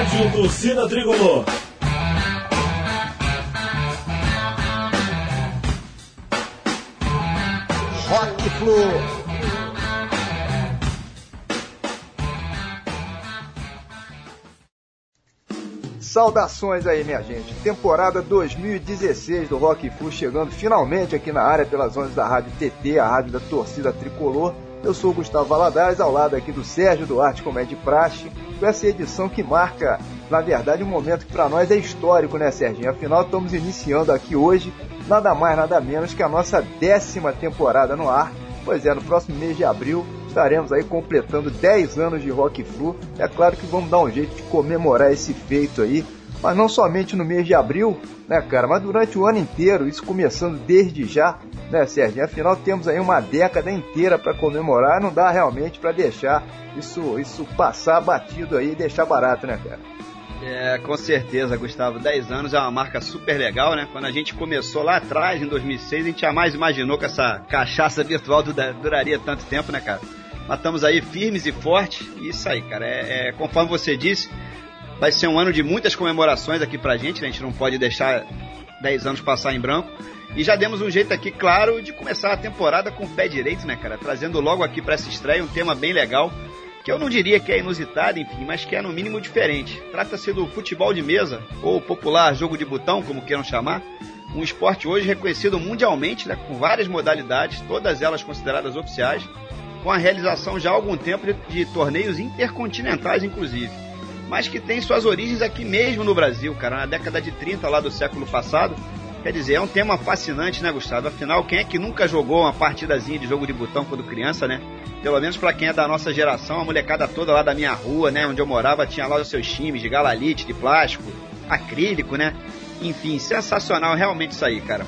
Rádio Torcida Tricolor. Rock Flu. Saudações aí, minha gente. Temporada 2016 do Rock Flu chegando finalmente aqui na área pelas ondas da Rádio TT, a rádio da torcida tricolor. Eu sou o Gustavo Valadares, ao lado aqui do Sérgio Duarte Comédia Praxe, com essa edição que marca, na verdade, um momento que para nós é histórico, né, Serginho? Afinal, estamos iniciando aqui hoje, nada mais, nada menos que a nossa décima temporada no ar. Pois é, no próximo mês de abril estaremos aí completando 10 anos de Rock Flu. É claro que vamos dar um jeito de comemorar esse feito aí, mas não somente no mês de abril, né, cara, mas durante o ano inteiro, isso começando desde já, né, Sérgio? Afinal, temos aí uma década inteira para comemorar, não dá realmente para deixar isso, isso passar batido aí e deixar barato, né, cara? É, com certeza, Gustavo. 10 anos é uma marca super legal, né? Quando a gente começou lá atrás, em 2006, a gente jamais imaginou que essa cachaça virtual duraria tanto tempo, né, cara? Mas estamos aí firmes e fortes. E isso aí, cara. É, é, conforme você disse, vai ser um ano de muitas comemorações aqui pra gente. Né? A gente não pode deixar 10 anos passar em branco. E já demos um jeito aqui, claro, de começar a temporada com o pé direito, né, cara? Trazendo logo aqui para essa estreia um tema bem legal, que eu não diria que é inusitado, enfim, mas que é no mínimo diferente. Trata-se do futebol de mesa, ou popular jogo de botão, como queiram chamar. Um esporte hoje reconhecido mundialmente, né, com várias modalidades, todas elas consideradas oficiais com a realização já há algum tempo de, de torneios intercontinentais, inclusive, mas que tem suas origens aqui mesmo no Brasil, cara, na década de 30 lá do século passado. Quer dizer, é um tema fascinante, né, Gustavo? Afinal, quem é que nunca jogou uma partidazinha de jogo de botão quando criança, né? Pelo menos para quem é da nossa geração, a molecada toda lá da minha rua, né, onde eu morava, tinha lá os seus times de galalite, de plástico, acrílico, né? Enfim, sensacional realmente isso aí, cara.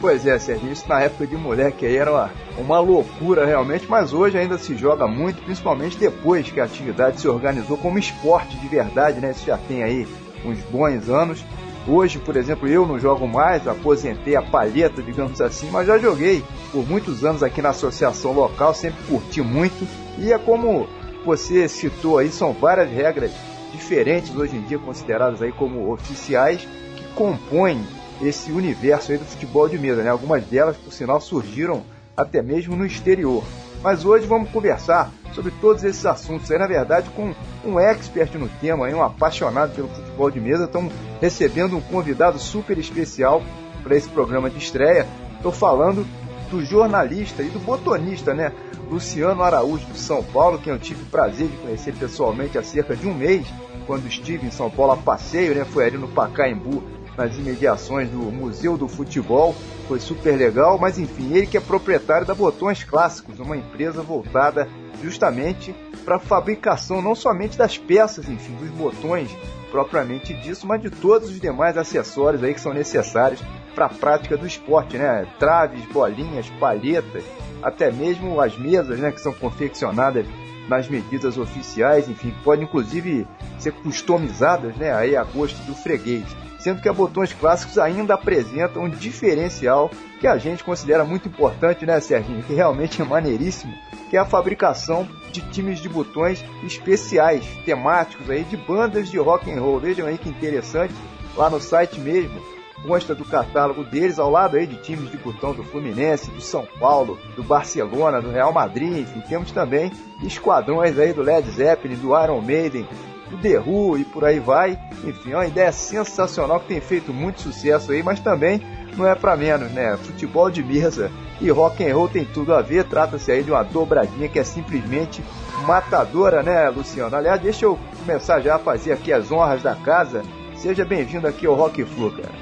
Pois é, Sérgio, isso na época de moleque aí era uma, uma loucura realmente, mas hoje ainda se joga muito, principalmente depois que a atividade se organizou como esporte de verdade, né? Isso já tem aí uns bons anos. Hoje, por exemplo, eu não jogo mais, aposentei a palheta, digamos assim, mas já joguei por muitos anos aqui na associação local, sempre curti muito. E é como você citou aí, são várias regras diferentes hoje em dia consideradas aí como oficiais que compõem esse universo aí do futebol de mesa, né? Algumas delas, por sinal, surgiram até mesmo no exterior. Mas hoje vamos conversar sobre todos esses assuntos aí, na verdade, com um expert no tema, aí, um apaixonado pelo futebol de mesa. Estamos recebendo um convidado super especial para esse programa de estreia. Estou falando do jornalista e do botonista, né? Luciano Araújo, do São Paulo, que eu tive o prazer de conhecer pessoalmente há cerca de um mês, quando estive em São Paulo a passeio, né? Foi ali no Pacaembu nas imediações do Museu do Futebol, foi super legal, mas enfim, ele que é proprietário da Botões Clássicos, uma empresa voltada justamente para a fabricação não somente das peças, enfim, dos botões propriamente disso, mas de todos os demais acessórios aí que são necessários para a prática do esporte, né? Traves, bolinhas, palhetas, até mesmo as mesas, né, que são confeccionadas nas medidas oficiais, enfim, podem inclusive ser customizadas, né, aí a gosto do freguês sendo que a Botões Clássicos ainda apresenta um diferencial que a gente considera muito importante, né, Serginho? Que realmente é maneiríssimo, que é a fabricação de times de botões especiais, temáticos aí, de bandas de rock and roll. Vejam aí que interessante, lá no site mesmo, consta do catálogo deles, ao lado aí de times de botão do Fluminense, do São Paulo, do Barcelona, do Real Madrid, enfim, temos também esquadrões aí do Led Zeppelin, do Iron Maiden, do The Who e por aí vai. Enfim, é uma ideia sensacional que tem feito muito sucesso aí, mas também não é para menos, né? Futebol de mesa e rock and roll tem tudo a ver. Trata-se aí de uma dobradinha que é simplesmente matadora, né, Luciano? Aliás, deixa eu começar já a fazer aqui as honras da casa. Seja bem-vindo aqui ao Rock Flu, cara.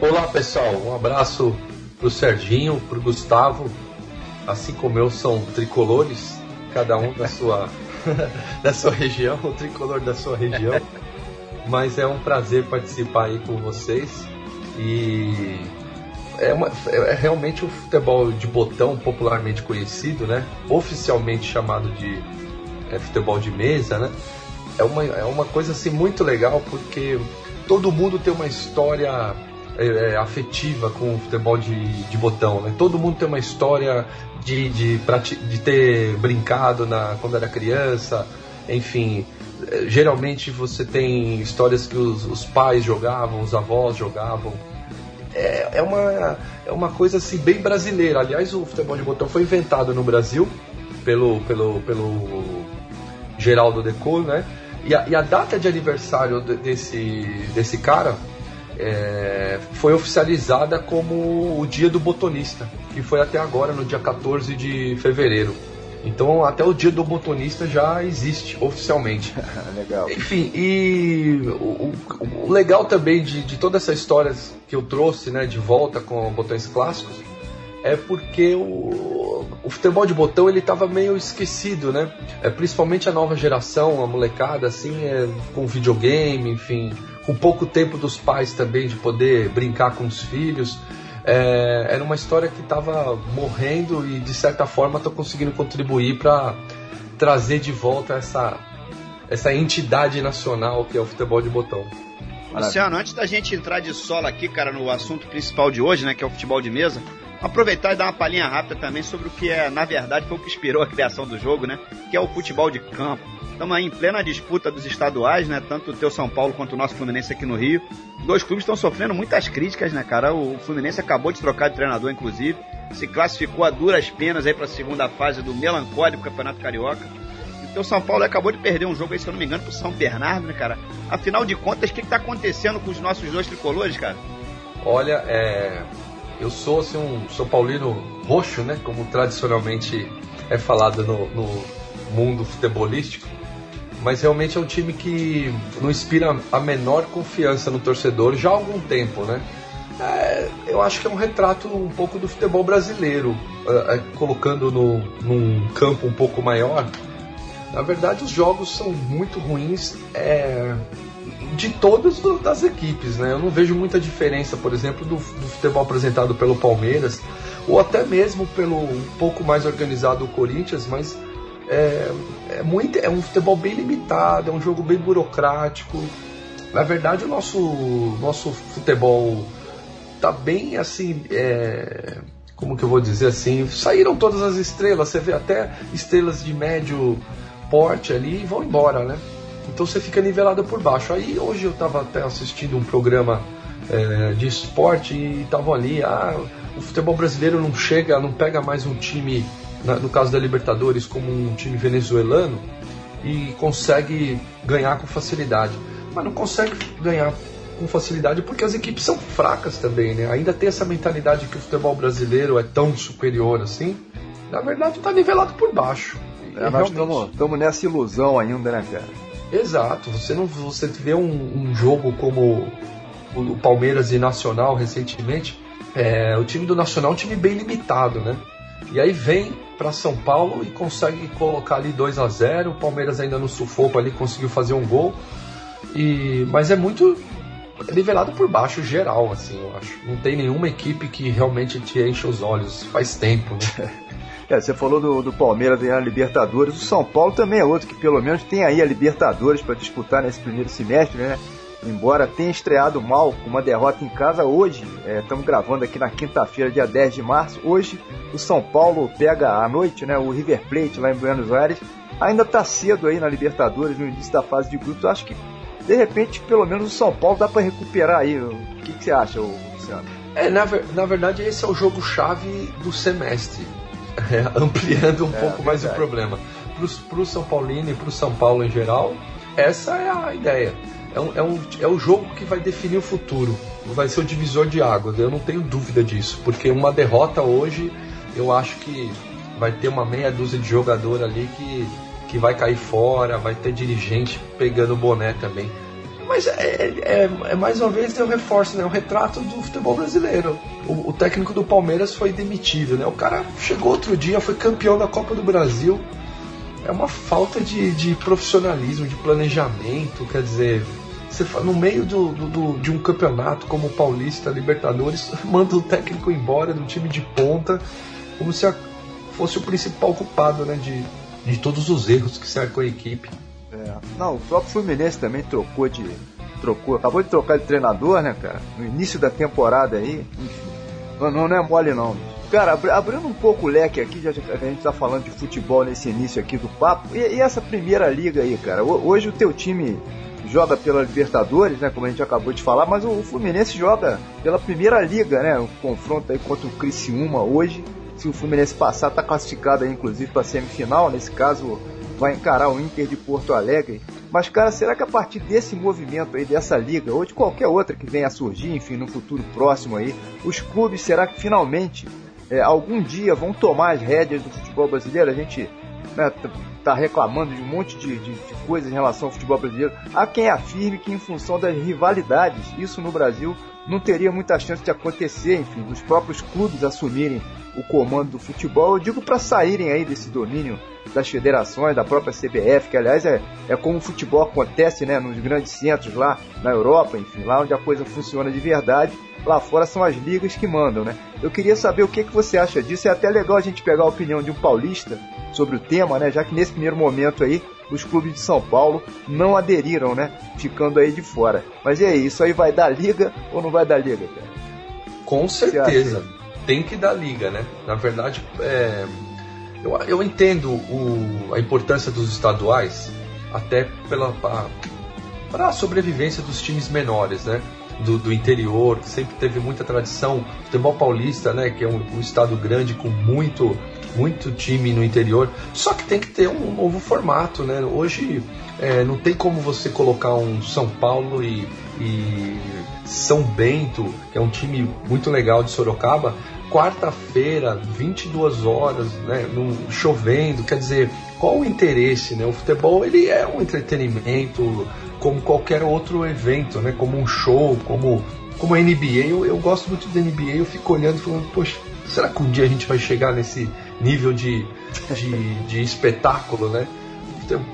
Olá, pessoal. Um abraço pro Serginho, pro Gustavo. Assim como eu, são tricolores, cada um da sua da sua região, o tricolor da sua região. Mas é um prazer participar aí com vocês. E é, uma, é realmente o futebol de botão popularmente conhecido, né? Oficialmente chamado de é, futebol de mesa, né? É uma, é uma coisa assim muito legal porque todo mundo tem uma história é, é afetiva com o futebol de, de botão, né? Todo mundo tem uma história de, de, de ter brincado na, quando era criança, enfim, é, geralmente você tem histórias que os, os pais jogavam, os avós jogavam. É, é, uma, é uma coisa assim bem brasileira. Aliás, o futebol de botão foi inventado no Brasil pelo, pelo, pelo Geraldo Decor, né? E a, e a, data de aniversário desse, desse cara é, foi oficializada como o dia do botonista, que foi até agora, no dia 14 de fevereiro. Então até o dia do botonista já existe oficialmente. legal. Enfim, e o, o, o legal também de, de toda essa história que eu trouxe né, de volta com botões clássicos é porque o, o futebol de botão ele estava meio esquecido, né? É, principalmente a nova geração, a molecada, assim, é, com videogame, enfim, com pouco tempo dos pais também de poder brincar com os filhos. É, era uma história que estava morrendo e de certa forma estou conseguindo contribuir para trazer de volta essa, essa entidade nacional que é o futebol de botão. Luciano, antes da gente entrar de solo aqui, cara, no assunto principal de hoje, né, que é o futebol de mesa, aproveitar e dar uma palhinha rápida também sobre o que é, na verdade, foi o que inspirou a criação do jogo, né, que é o futebol de campo. Estamos aí em plena disputa dos estaduais, né? Tanto o teu São Paulo quanto o nosso Fluminense aqui no Rio. Dois clubes estão sofrendo muitas críticas, né, cara? O Fluminense acabou de trocar de treinador, inclusive. Se classificou a duras penas aí para a segunda fase do melancólico Campeonato Carioca. E o teu São Paulo acabou de perder um jogo aí, se eu não me engano, pro São Bernardo, né, cara? Afinal de contas, o que, está acontecendo com os nossos dois tricolores, cara? Olha, é... eu sou assim, um São Paulino roxo, né? Como tradicionalmente é falado no, no mundo futebolístico mas realmente é um time que não inspira a menor confiança no torcedor já há algum tempo, né? É, eu acho que é um retrato um pouco do futebol brasileiro, é, é, colocando no, num campo um pouco maior. Na verdade, os jogos são muito ruins é, de todas as equipes, né? Eu não vejo muita diferença, por exemplo, do, do futebol apresentado pelo Palmeiras ou até mesmo pelo um pouco mais organizado Corinthians, mas é, é, muito, é um futebol bem limitado, é um jogo bem burocrático. Na verdade, o nosso, nosso futebol tá bem assim. É, como que eu vou dizer assim? Saíram todas as estrelas, você vê até estrelas de médio porte ali e vão embora, né? Então você fica nivelado por baixo. Aí hoje eu estava até assistindo um programa é, de esporte e estavam ali, ah, o futebol brasileiro não chega, não pega mais um time na, no caso da Libertadores, como um time venezuelano e consegue ganhar com facilidade. Mas não consegue ganhar com facilidade porque as equipes são fracas também, né? Ainda tem essa mentalidade que o futebol brasileiro é tão superior assim. Na verdade, está nivelado por baixo. É, nós estamos nessa ilusão ainda, né, cara? Exato. Você não você vê um, um jogo como o Palmeiras e Nacional recentemente. É, o time do Nacional é um time bem limitado, né? E aí vem para São Paulo e consegue colocar ali 2 a 0 O Palmeiras ainda no sufoco ali conseguiu fazer um gol. E mas é muito nivelado por baixo geral, assim, eu acho. Não tem nenhuma equipe que realmente te enche os olhos faz tempo, né? É, você falou do, do Palmeiras ganhar a Libertadores. O São Paulo também é outro que pelo menos tem aí a Libertadores para disputar nesse primeiro semestre, né? embora tenha estreado mal com uma derrota em casa hoje, é, estamos gravando aqui na quinta-feira, dia 10 de março. Hoje o São Paulo pega à noite né, o River Plate lá em Buenos Aires. Ainda está cedo aí na Libertadores, no início da fase de grupos. Acho que de repente, pelo menos o São Paulo dá para recuperar aí. O que, que, você acha, Luciano? É, na, na verdade, esse é o jogo-chave do semestre, é, ampliando um é, pouco mais o problema. Para o São Paulino e para o São Paulo em geral, essa é a ideia é, um, é, um, é o jogo que vai definir o futuro. Vai ser o divisor de águas, eu não tenho dúvida disso. Porque uma derrota hoje, eu acho que vai ter uma meia dúzia de jogador ali que, que vai cair fora, vai ter dirigente pegando o boné também. Mas é, é, é, mais uma vez eu reforço, né? O retrato do futebol brasileiro. O, o, técnico do Palmeiras foi demitido, né? O cara chegou outro dia, foi campeão da Copa do Brasil. É uma falta de, de profissionalismo, de planejamento, quer dizer, você no meio do, do, de um campeonato como o Paulista, Libertadores, manda o técnico embora do time de ponta, como se fosse o principal culpado né, de, de todos os erros que cercam a equipe. É. Não, o próprio Fluminense também trocou de. trocou, acabou de trocar de treinador, né, cara? No início da temporada aí, enfim. Não, não é mole não. Cara, abrindo um pouco o leque aqui, já a gente tá falando de futebol nesse início aqui do papo, e, e essa primeira liga aí, cara? Hoje o teu time joga pela Libertadores, né, como a gente acabou de falar, mas o Fluminense joga pela primeira liga, né, o confronto aí contra o Criciúma hoje. Se o Fluminense passar, tá classificado aí inclusive para semifinal, nesse caso vai encarar o Inter de Porto Alegre. Mas, cara, será que a partir desse movimento aí, dessa liga, ou de qualquer outra que venha a surgir, enfim, no futuro próximo aí, os clubes, será que finalmente, é, algum dia, vão tomar as rédeas do futebol brasileiro? A gente né, tá reclamando de um monte de, de, de coisas em relação ao futebol brasileiro. Há quem afirme que, em função das rivalidades, isso no Brasil não teria muita chance de acontecer, enfim, dos próprios clubes assumirem o comando do futebol. Eu digo para saírem aí desse domínio das federações, da própria CBF, que aliás é, é como o futebol acontece né, nos grandes centros lá na Europa, enfim, lá onde a coisa funciona de verdade. Lá fora são as ligas que mandam, né? Eu queria saber o que, que você acha disso. É até legal a gente pegar a opinião de um paulista sobre o tema, né? Já que nesse primeiro momento aí os clubes de São Paulo não aderiram, né? Ficando aí de fora. Mas e aí, isso aí vai dar liga ou não vai dar liga, cara? Com certeza. Tem que dar liga, né? Na verdade, é, eu, eu entendo o, a importância dos estaduais, até pela para a sobrevivência dos times menores, né? Do, do, interior, que sempre teve muita tradição. Futebol paulista, né? Que é um, um, estado grande com muito, muito time no interior. Só que tem que ter um novo formato, né? Hoje é, não tem como você colocar um São Paulo e, e São Bento, que é um time muito legal de Sorocaba, quarta-feira, 22 horas, né, num, chovendo, quer dizer, qual o interesse, né? O futebol ele é um entretenimento como qualquer outro evento, né? Como um show, como como a NBA, eu, eu gosto muito da NBA, eu fico olhando e falando, poxa, será que um dia a gente vai chegar nesse nível de, de, de espetáculo, né?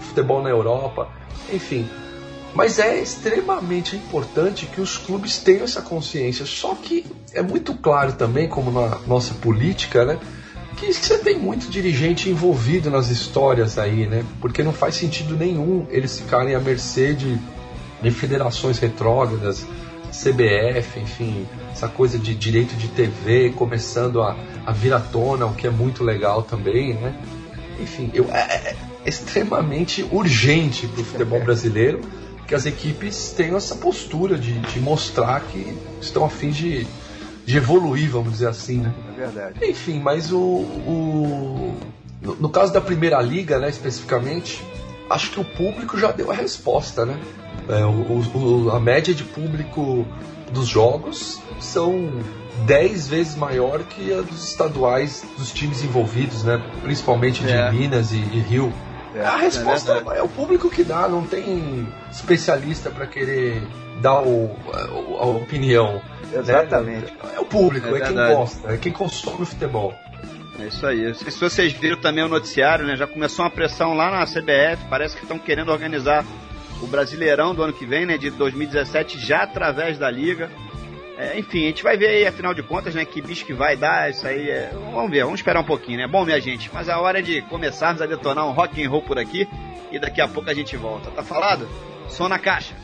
Futebol na Europa, enfim, mas é extremamente importante que os clubes tenham essa consciência. Só que é muito claro também, como na nossa política, né? Que você tem muito dirigente envolvido nas histórias aí, né? Porque não faz sentido nenhum eles ficarem à mercê de, de federações retrógradas, CBF, enfim, essa coisa de direito de TV começando a, a vir à tona, o que é muito legal também, né? Enfim, eu, é, é extremamente urgente para o futebol brasileiro que as equipes tenham essa postura de, de mostrar que estão a fim de, de evoluir, vamos dizer assim, né? É verdade. Enfim, mas o, o no, no, caso da primeira liga, né, especificamente, acho que o público já deu a resposta, né? É, o, o, a média de público dos jogos são 10 vezes maior que a dos estaduais dos times envolvidos, né? Principalmente de é. Minas e, e Rio. É, a resposta é, é, o público que dá, não tem especialista para querer dar o, a, a opinião. Exatamente. É, é o público, é, é quem gosta, é quem consome o futebol. É isso aí. Se vocês viram também o noticiário, né? Já começou uma pressão lá na CBF, parece que estão querendo organizar o Brasileirão do ano que vem, né? De 2017, já através da Liga. É, enfim, a gente vai ver aí, afinal de contas, né, que bicho que vai dar, isso aí é... Vamos ver, vamos esperar um pouquinho, né? Bom, minha gente, mas a hora é de começarmos a detonar um rock and roll por aqui e daqui a pouco a gente volta. Tá falado? Som na caixa.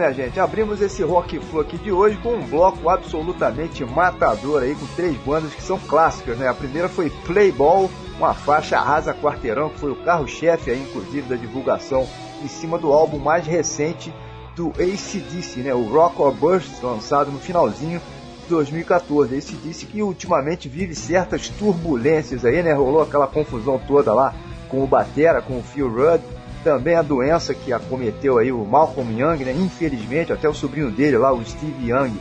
Minha gente, abrimos esse Rock Flu aqui de hoje com um bloco absolutamente matador aí, com três bandas que são clássicas, né? A primeira foi Playball, uma faixa arrasa quarteirão, que foi o carro-chefe aí, inclusive, da divulgação em cima do álbum mais recente do ACDC, né? O Rock or Burst, lançado no finalzinho de 2014. ACDC que ultimamente vive certas turbulências aí, né? Rolou aquela confusão toda lá com o Batera, com o Phil Rudd, também a doença que acometeu aí o Malcolm Young, né? Infelizmente, até o sobrinho dele lá, o Steve Young,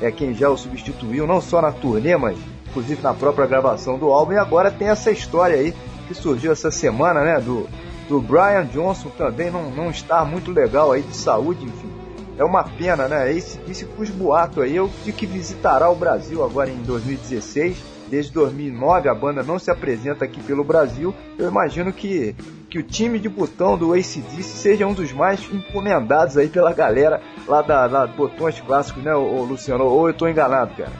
é quem já o substituiu, não só na turnê, mas inclusive na própria gravação do álbum. E agora tem essa história aí que surgiu essa semana, né? Do, do Brian Johnson também não, não estar muito legal aí de saúde, enfim. É uma pena, né? Esse disse os boatos aí, de que visitará o Brasil agora em 2016. Desde 2009 a banda não se apresenta aqui pelo Brasil. Eu imagino que, que o time de botão do ACDC seja um dos mais encomendados aí pela galera lá da, da Botões Clássicos, né, ô, Luciano? Ou eu estou enganado, cara?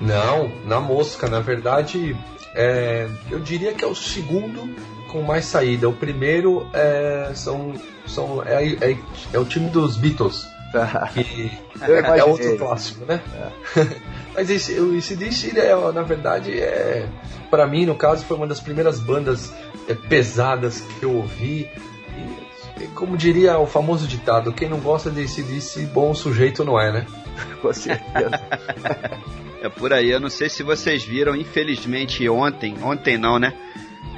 Não, na mosca, na verdade, é, eu diria que é o segundo com mais saída. O primeiro é, são, são, é, é, é o time dos Beatles. Que é, outro clássico, né? Mas esse, o ACDC, é, na verdade, é, para mim, no caso, foi uma das primeiras bandas é, pesadas que eu ouvi. E, como diria o famoso ditado, quem não gosta de ACDC, bom sujeito não é, né? Com certeza. É por aí, eu não sei se vocês viram, infelizmente ontem, ontem não, né?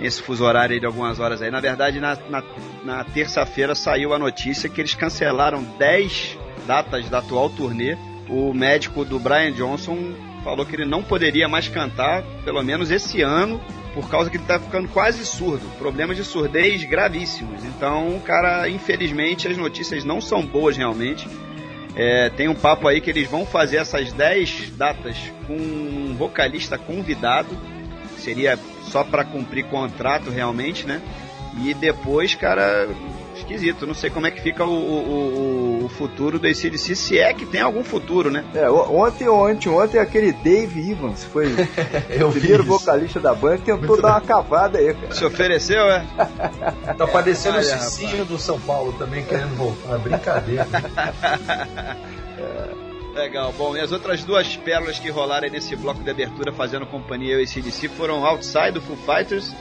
Esse fuso horário de algumas horas aí. Na verdade, na, na, na terça-feira saiu a notícia que eles cancelaram 10 datas da atual turnê o médico do Brian Johnson falou que ele não poderia mais cantar, pelo menos esse ano, por causa que ele tá ficando quase surdo. Problemas de surdez gravíssimos. Então, cara, infelizmente as notícias não são boas realmente. É, tem um papo aí que eles vão fazer essas 10 datas com um vocalista convidado. Seria só para cumprir contrato realmente, né? E depois, cara, esquisito. Não sei como é que fica o, o, o futuro do ACDC, se é que tem algum futuro, né? É, o- ontem ou anteontem aquele Dave Evans foi Eu o vi primeiro vocalista da banda tentou dar uma cavada aí, cara. Se ofereceu, é? Tá parecendo o Olha, rapaz. Cicinho do São Paulo também querendo voltar. Brincadeira. Legal. Bom, e as outras duas pérolas que rolaram aí nesse bloco de abertura fazendo companhia ao ACDC foram Outside do Foo Fighters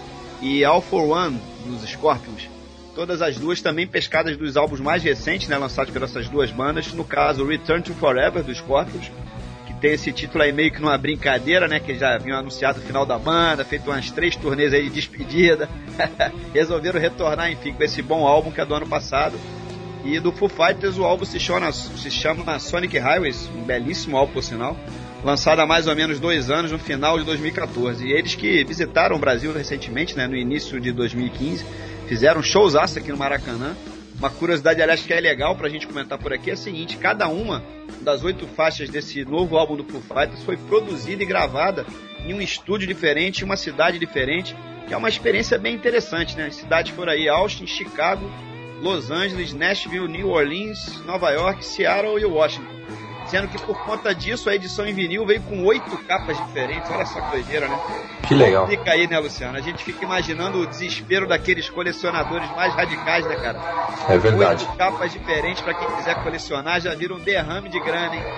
e All For One dos Scorpions. Todas as duas também pescadas dos álbuns mais recentes, né, lançados por essas duas bandas. No caso, Return to Forever dos Scorpions, que tem esse título aí meio que numa brincadeira, né, que já haviam anunciado o final da banda, feito umas três turnês aí de despedida. Resolveram retornar, enfim, com esse bom álbum que é do ano passado. E do Foo Fighters o álbum se chama, se chama Sonic Highways, um belíssimo álbum por sinal, lançado há mais ou menos dois anos, no final de 2014. E eles que visitaram o Brasil recentemente, né, no início de 2015, fizeram shows aqui no Maracanã. Uma curiosidade, aliás, que é legal pra gente comentar por aqui é a seguinte: cada uma das oito faixas desse novo álbum do Foo Fighters foi produzida e gravada em um estúdio diferente, em uma cidade diferente, que é uma experiência bem interessante, né? As cidades foram aí Austin, Chicago, Los Angeles, Nashville, New Orleans, Nova York, Seattle e Washington. Sendo que por conta disso a edição em vinil veio com oito capas diferentes. Olha só que doideira, né? Que legal. Fica aí, né, Luciano? A gente fica imaginando o desespero daqueles colecionadores mais radicais, né, cara? É verdade. Oito capas diferentes pra quem quiser colecionar já vira um derrame de grana, hein?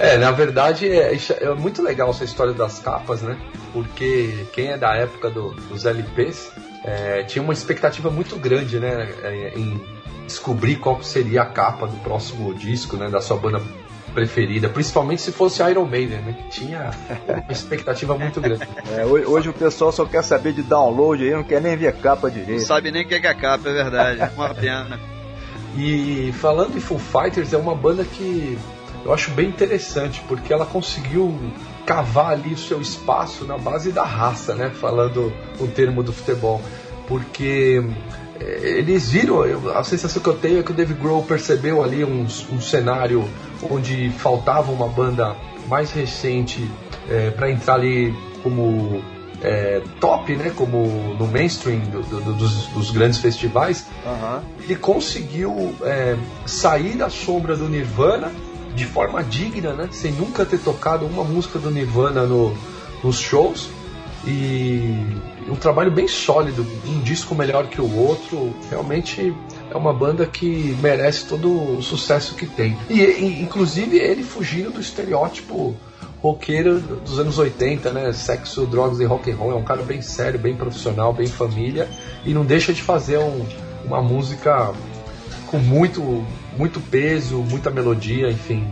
É, na verdade é, é muito legal essa história das capas, né? Porque quem é da época do- dos LPs é, tinha uma expectativa muito grande, né? é, Em descobrir qual seria a capa do próximo disco, né? Da sua banda preferida, principalmente se fosse Iron Maiden, né? Que tinha uma expectativa muito grande. É, hoje, hoje o pessoal só quer saber de download aí, não quer nem ver capa Não direito. sabe nem o que é a capa, é verdade. Uma pena. E falando em Foo Fighters, é uma banda que eu acho bem interessante, porque ela conseguiu cavar ali o seu espaço na base da raça, né? Falando o termo do futebol. Porque eles viram, a sensação que eu tenho é que o Dave Grohl percebeu ali um, um cenário onde faltava uma banda mais recente para entrar ali como eh, top, né? Como no mainstream do- do- dos- dos grandes festivais Aham. ele conseguiu é, sair da sombra do Nirvana de forma digna, né? Sem nunca ter tocado uma música do Nirvana no, nos shows. E um trabalho bem sólido, um disco melhor que o outro. Realmente é uma banda que merece todo o sucesso que tem. E, e, inclusive ele fugindo do estereótipo roqueiro dos anos 80, né? Sexo, drogas e rock and roll. É um cara bem sério, bem profissional, bem família e não deixa de fazer um- uma música com muito, muito peso, muita melodia, enfim.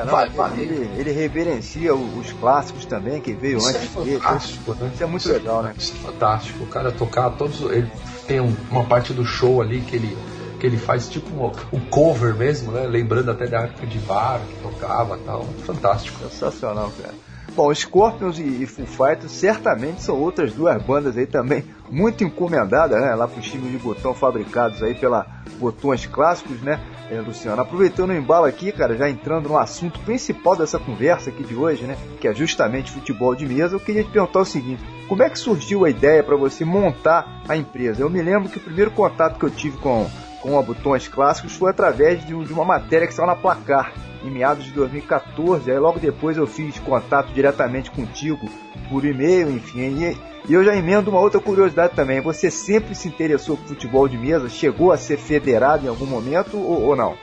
É, não, Vai, ele-. Ele, ele reverencia os clássicos também, que veio Isso é antes dele. fantástico, né? Isso é muito legal, né? Isso é fantástico. O cara tocar todos. Ele tem um- uma parte do show ali que ele, que ele faz tipo um, um cover mesmo, né? Lembrando até da época de bar que tocava e tal. Fantástico. Sensacional, cara. Bom, Scorpions e, e Foo Fighters certamente são outras duas bandas aí também muito encomendadas, né? Lá pros times de botão fabricados aí pela Botões Clássicos, né, eh, Luciano? Aproveitando o embalo aqui, cara, já entrando no assunto principal dessa conversa aqui de hoje, né? Que é justamente futebol de mesa, eu queria te perguntar o seguinte: como é que surgiu a ideia para você montar a empresa? Eu me lembro que o primeiro contato que eu tive com, com Botões Clássicos foi através de, um- uma matéria que saiu na placar em meados de 2014. Aí logo depois eu fiz contato diretamente contigo por e-mail, enfim. E, e eu já emendo uma outra curiosidade também. Você sempre se interessou por futebol de mesa? Chegou a ser federado em algum momento ou, ou não?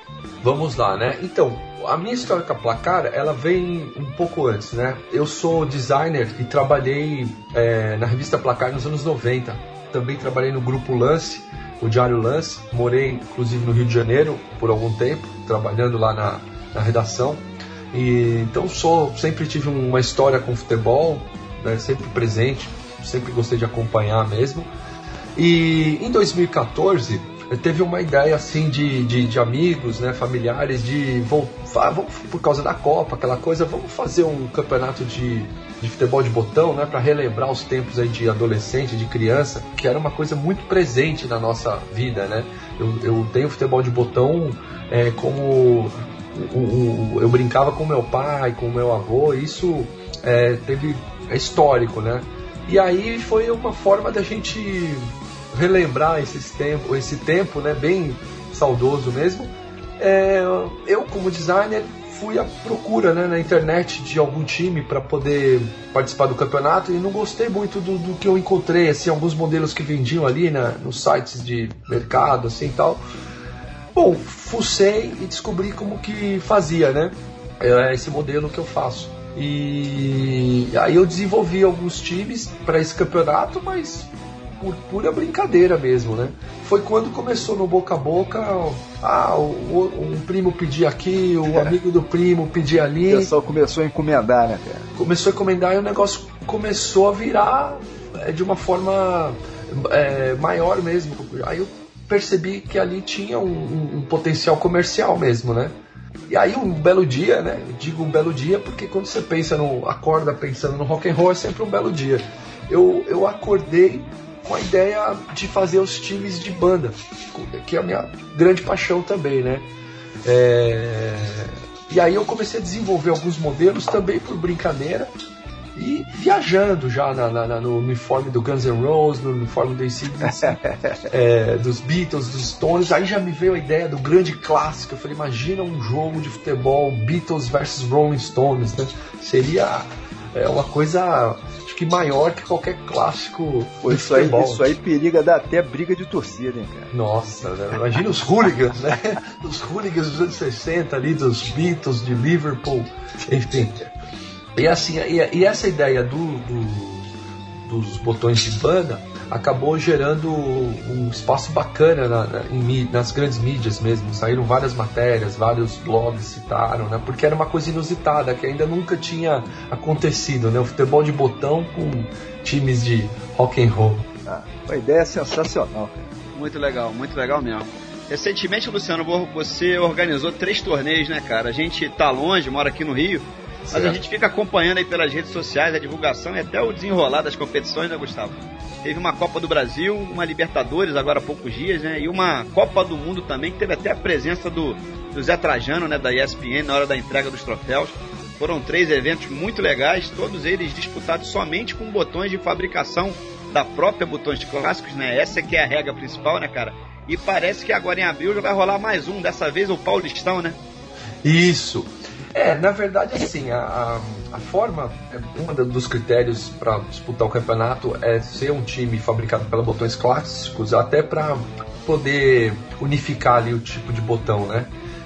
Vamos lá, né? Então, a minha história com a Placar, ela vem um pouco antes, né? Eu sou designer e trabalhei é, na revista Placar nos anos 90. Também trabalhei no grupo Lance, o Diário Lance. Morei, inclusive, no Rio de Janeiro por algum tempo, trabalhando lá na, na redação. E, então, sou, sempre tive uma história com futebol, né? sempre presente, sempre gostei de acompanhar mesmo. E em 2014, teve uma ideia assim de, de, de amigos, né, familiares, de vamos, vamos, por causa da Copa, aquela coisa, vamos fazer um campeonato de, de futebol de botão, né, para relembrar os tempos aí de adolescente, de criança, que era uma coisa muito presente na nossa vida, né. Eu, eu tenho futebol de botão é, como o, o, eu brincava com meu pai, com meu avô, isso é, teve é histórico, né? E aí foi uma forma da gente relembrar esses tempo, esse tempo, né, bem saudoso mesmo. É, eu como designer fui à procura né, na internet de algum time para poder participar do campeonato e não gostei muito do, do, que eu encontrei, assim, alguns modelos que vendiam ali né, nos sites de mercado, assim tal. Bom, fucei e descobri como que fazia, né? É esse modelo que eu faço. E aí eu desenvolvi alguns times para esse campeonato, mas por pura brincadeira mesmo, né? Foi quando começou no boca a boca, ah, o, um primo pedia aqui, o amigo do primo pedia ali. O pessoal começou a encomendar, né, cara? Começou a encomendar e o negócio começou a virar é, de uma forma é, maior mesmo. Aí eu percebi que ali tinha um, um, um potencial comercial mesmo, né? E aí um belo dia, né? Digo um belo dia porque quando você pensa no acorda pensando no rock and roll é sempre um belo dia. Eu, eu acordei com a ideia de fazer os times de banda, que é a minha grande paixão também, né? É... E aí eu comecei a desenvolver alguns modelos também por brincadeira e viajando já na, na, no uniforme do Guns N' Roses, no uniforme do é, dos Beatles, dos Stones. Aí já me veio a ideia do grande clássico. Eu falei, imagina um jogo de futebol Beatles versus Rolling Stones, né? Seria é, uma coisa acho que maior que qualquer clássico Pô, isso. Aí, isso aí periga dar até briga de torcida, hein, cara? Nossa, né? imagina os hooligans, né? Os hooligans dos anos 60 ali, dos Beatles, de Liverpool, enfim. E assim, e, e essa ideia do, do, dos botões de banda acabou gerando um espaço bacana na, na, em, nas grandes mídias mesmo. Saíram várias matérias, vários blogs citaram, né? Porque era uma coisa inusitada, que ainda nunca tinha acontecido, né? O futebol de botão com times de rock and roll. Ah, a ideia é sensacional. Muito legal, muito legal mesmo. Recentemente, Luciano, você organizou três torneios, né, cara? A gente tá longe, mora aqui no Rio, mas a gente fica acompanhando aí pelas redes sociais a divulgação e até o desenrolar das competições, né, Gustavo? Teve uma Copa do Brasil, uma Libertadores agora há poucos dias, né? E uma Copa do Mundo também, que teve até a presença do, do Zé Trajano, né, da ESPN, na hora da entrega dos troféus. Foram três eventos muito legais, todos eles disputados somente com botões de fabricação da própria Botões Clássicos, né? Essa é que é a regra principal, né, cara? E parece que agora em abril já vai rolar mais um, dessa vez o Paulistão, né? Isso. É, na verdade, assim, a, a, forma, é, um dos critérios para disputar o campeonato é ser um time fabricado pela Botões Clássicos, até para poder unificar ali o tipo de botão, né?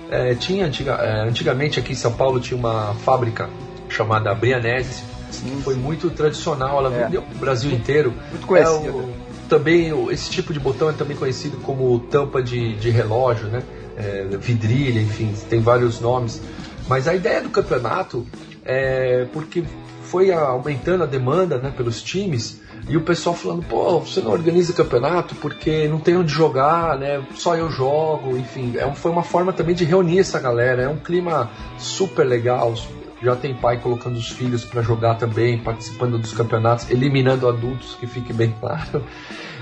É, tinha antiga, é, antigamente aqui em São Paulo tinha uma fábrica chamada Brianese, que foi muito tradicional, ela é. vendeu o Brasil inteiro. Muito conhecida. É também esse tipo de botão é também conhecido como tampa de, de relógio, né? É, vidrilha, enfim, tem vários nomes. Mas a ideia do campeonato é porque foi aumentando a demanda né, pelos times e o pessoal falando, pô, você não organiza campeonato porque não tem onde jogar, né? Só eu jogo, enfim. É, foi uma forma também de reunir essa galera. É um clima super legal. Já tem pai colocando os filhos para jogar também, participando dos campeonatos, eliminando adultos, que fique bem claro.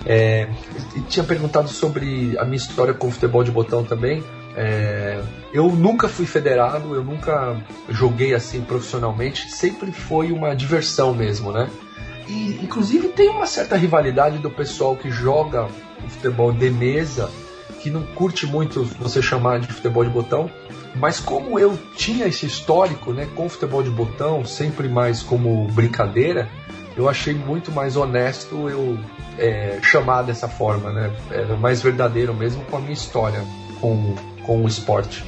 É, e tinha perguntado sobre a minha história com o futebol de botão também. É, eu nunca fui federado, eu nunca joguei assim profissionalmente, sempre foi uma diversão mesmo, né? E inclusive tem uma certa rivalidade do pessoal que joga futebol de mesa, que não curte muito você chamar de futebol de botão, mas como eu tinha esse histórico, né, com futebol de botão, sempre mais como brincadeira, eu achei muito mais honesto eu é, chamar dessa forma, né? Era mais verdadeiro mesmo com a minha história com com o esporte.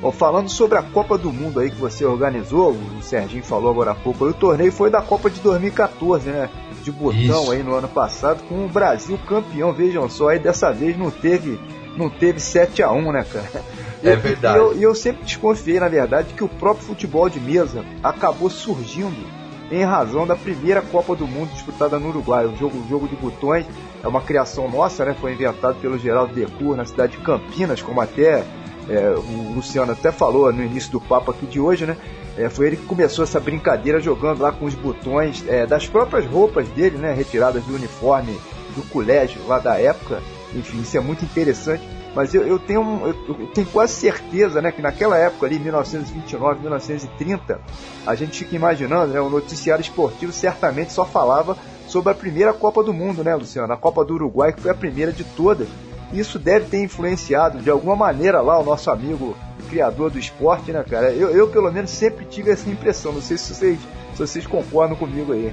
Bom, falando sobre a Copa do Mundo aí que você organizou, o Serginho falou agora há pouco, o torneio foi da Copa de 2014, né? De botão Isso. aí no ano passado, com o Brasil campeão, vejam só, aí dessa vez não teve, não teve 7 a 1 né, cara? É verdade. E eu, eu, sempre desconfiei, na verdade, que o próprio futebol de mesa acabou surgindo em razão da primeira Copa do Mundo disputada no Uruguai. O jogo, o jogo de botões é uma criação nossa, né? Foi inventado pelo Geraldo Decour na cidade de Campinas, como até é, o Luciano até falou no início do papo aqui de hoje, né? É, foi ele que começou essa brincadeira jogando lá com os botões é, das próprias roupas dele, né? Retiradas do uniforme do colégio lá da época. Enfim, isso é muito interessante. Mas eu, eu, tenho, eu tenho quase certeza né, que naquela época ali, 1929, 1930, a gente fica imaginando, né, o noticiário esportivo certamente só falava sobre a primeira Copa do Mundo, né, Luciano? A Copa do Uruguai, que foi a primeira de todas. Isso deve ter influenciado de alguma maneira lá o nosso amigo criador do esporte, né, cara? Eu, eu pelo menos sempre tive essa impressão. Não sei se vocês, se vocês concordam comigo aí.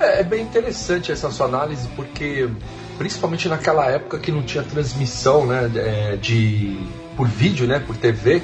É, é bem interessante essa sua análise, porque principalmente naquela época que não tinha transmissão né, é, de, por vídeo, né, por TV,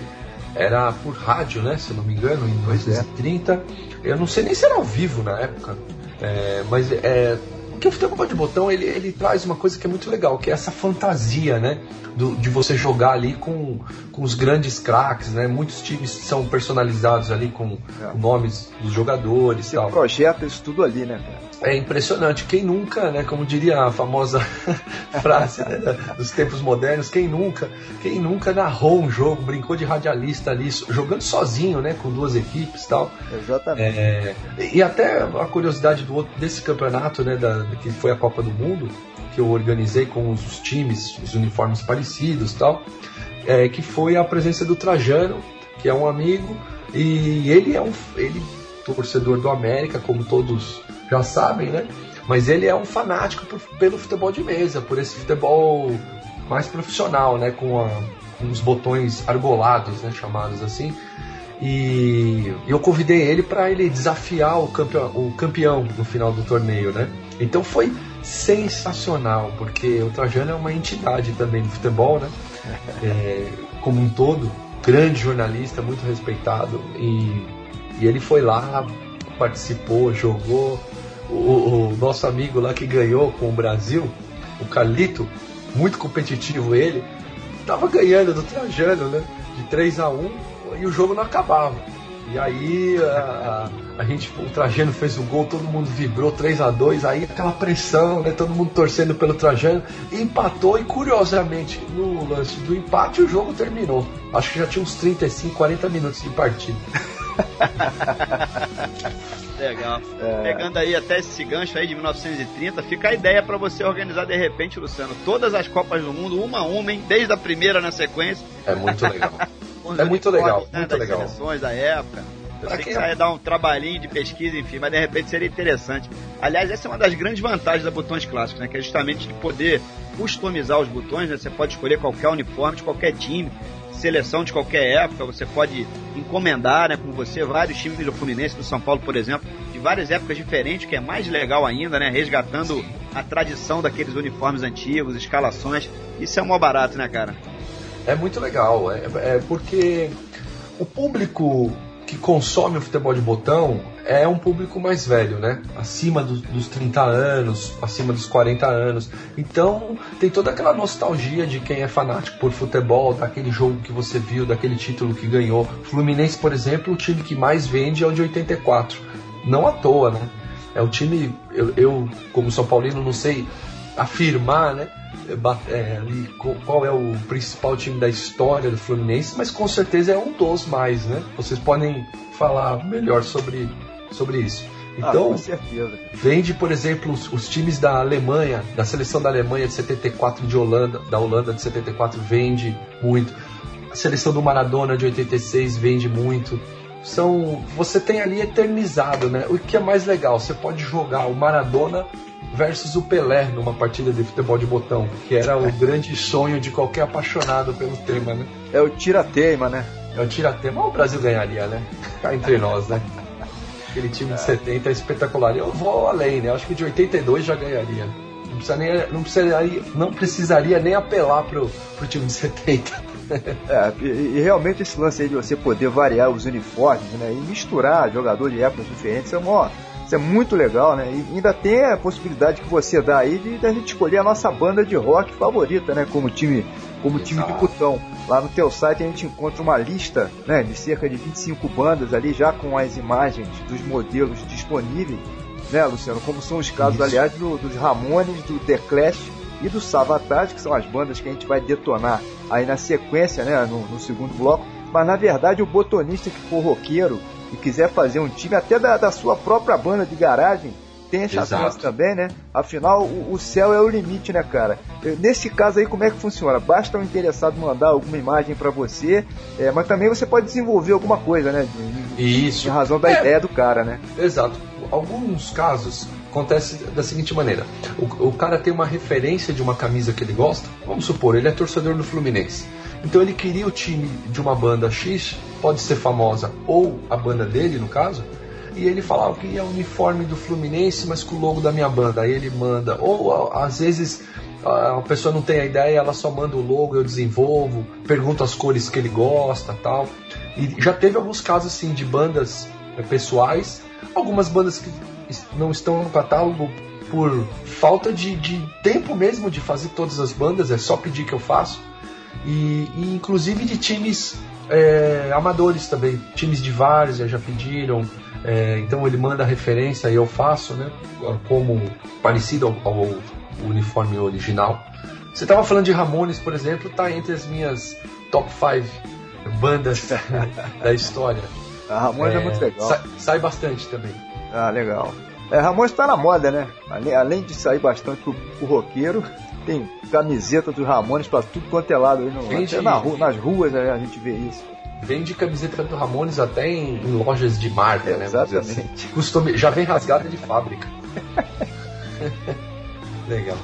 era por rádio, né, se eu não me engano, em 1930. É. Eu não sei nem se era ao vivo na época, é, mas é, porque o futebol de botão ele, ele traz uma coisa que é muito legal, que é essa fantasia, né? Do, de você jogar ali com, com os grandes craques, né? Muitos times são personalizados ali com, é. com nomes dos jogadores. Você projeta isso tudo ali, né, cara? É impressionante. Quem nunca, né, como diria a famosa frase né, dos tempos modernos, quem nunca, quem nunca narrou um jogo, brincou de radialista ali, jogando sozinho, né, com duas equipes, tal. Exatamente. É, e até a curiosidade do outro, desse campeonato, né, da, que foi a Copa do Mundo, que eu organizei com os, os times, os uniformes parecidos, tal, é, que foi a presença do Trajano, que é um amigo e ele é um ele torcedor do América, como todos já sabem, né? Mas ele é um fanático por, pelo futebol de mesa, por esse futebol mais profissional, né? Com, a, com os botões argolados, né? Chamados assim. E eu convidei ele para ele desafiar o campeão, o campeão no final do torneio, né? Então foi sensacional, porque o Trajano é uma entidade também do futebol, né? É, como um todo, grande jornalista, muito respeitado, e, e ele foi lá, participou, jogou, o, o, nosso amigo lá que ganhou com o Brasil, o Carlito, muito competitivo ele, tava ganhando do Trajano, né? De 3 a 1 e o jogo não acabava. E aí a, a gente, o Trajano fez o gol, todo mundo vibrou 3 a 2 aí aquela pressão, né? Todo mundo torcendo pelo Trajano, empatou e curiosamente no lance do empate o jogo terminou. Acho que já tinha uns 35, 40 minutos de partida. Legal. É... Pegando aí até esse gancho aí de 1930, fica a ideia para você organizar de repente, Luciano, todas as Copas do Mundo, uma a uma, hein? desde a primeira na sequência. É muito legal. é muito legal, né, muito legal. seleções da época. Eu sei que isso ia dar um trabalhinho de pesquisa, enfim, mas de repente seria interessante. Aliás, essa é uma das grandes vantagens da Botões Clássicos, né? Que é justamente de poder customizar os botões, né? Você pode escolher qualquer uniforme de qualquer time seleção de qualquer época, você pode encomendar, né, com você, vários times do Fluminense, do São Paulo, por exemplo, de várias épocas diferentes, que é mais legal ainda, né, resgatando a tradição daqueles uniformes antigos, escalações, isso é mó barato, né, cara? É muito legal, é, é porque o público que consome o futebol de botão é um público mais velho, né? Acima do, dos 30 anos, acima dos 40 anos. Então tem toda aquela nostalgia de quem é fanático por futebol, daquele jogo que você viu, daquele título que ganhou. Fluminense, por exemplo, o time que mais vende é o de 84. Não à toa, né? É o time, eu, eu como São Paulino, não sei afirmar, né? É, ali, qual é o principal time da história do Fluminense, mas com certeza é um dos mais, né? Vocês podem falar melhor sobre, sobre isso. Ah, então, ah, vende, por exemplo, os, os, times da Alemanha, da seleção da Alemanha de 74 de Holanda, da Holanda de 74 vende muito. A seleção do Maradona de 86 vende muito. São, você tem ali eternizado, né? O que é mais legal, você pode jogar o Maradona versus o Pelé numa partida de futebol de botão, que era o grande sonho de qualquer apaixonado pelo tema, né? É o tira-teima, né? É o tira-teima. O Brasil ganharia, né? Cá entre nós, né? Aquele time de 70 é espetacular. Eu vou além, né? Acho que de 82 já ganharia. Não, precisa nem, não, precisaria, não precisaria nem apelar pro, pro time de 70. É, e, e, realmente esse lance aí de você poder variar os uniformes, né? E misturar jogadores de épocas diferentes é uma isso é muito legal, né? E ainda tem a possibilidade que você dá aí de, de a gente escolher a nossa banda de rock favorita, né? Como time, como time de botão. Lá no teu site a gente encontra uma lista, né? De cerca de 25 bandas ali, já com as imagens dos modelos disponíveis, né, Luciano? Como são os casos, Isso. aliás, do- dos Ramones, do The Clash e do Savatage, que são as bandas que a gente vai detonar aí na sequência, né, no, no segundo bloco. Mas na verdade, o botonista que for roqueiro e quiser fazer um time até da, da sua própria banda de garagem, tem essa Exato. chance também, né? Afinal, o, o céu é o limite, né, cara? Nesse caso aí, como é que funciona? Basta um interessado mandar alguma imagem pra você, eh, mas também você pode desenvolver alguma coisa, né? Isso. Em razão da É. ideia do cara, né? Exato. Alguns casos acontece da seguinte maneira: o, o cara tem uma referência de uma camisa que ele gosta. Vamos supor, ele é torcedor do Fluminense. Então ele queria o time de uma banda X, pode ser famosa ou a banda dele, no caso. E ele fala, ah, eu queria o uniforme do Fluminense, mas com o logo da minha banda. Aí ele manda. Ou às vezes a pessoa não tem a ideia, ela só manda o logo, eu desenvolvo, pergunto as cores que ele gosta tal. E já teve alguns casos assim de bandas eh, pessoais, algumas bandas que não estão no catálogo por falta de, de tempo mesmo de fazer todas as bandas, é só pedir que eu faço. E, e inclusive de times eh, amadores também, times de várzea já pediram. eh, então ele manda a referência e eu faço, né? Como parecido ao, ao uniforme original. Você estava falando de Ramones, por exemplo, tá entre as minhas top 5 bandas da história. A Ramones é, muito legal. Sai, sai bastante também. Ah, legal. É, Ramones tá na moda, né? Além, de sair bastante pro roqueiro, tem camiseta dos Ramones pra tudo quanto é lado aí no, Vende- na ru- nas ruas né, a gente vê isso. Vende camiseta do Ramones até em, em lojas de marca, né? vamos dizer assim. Exatamente. Costume, já vem rasgada de fábrica. Legal.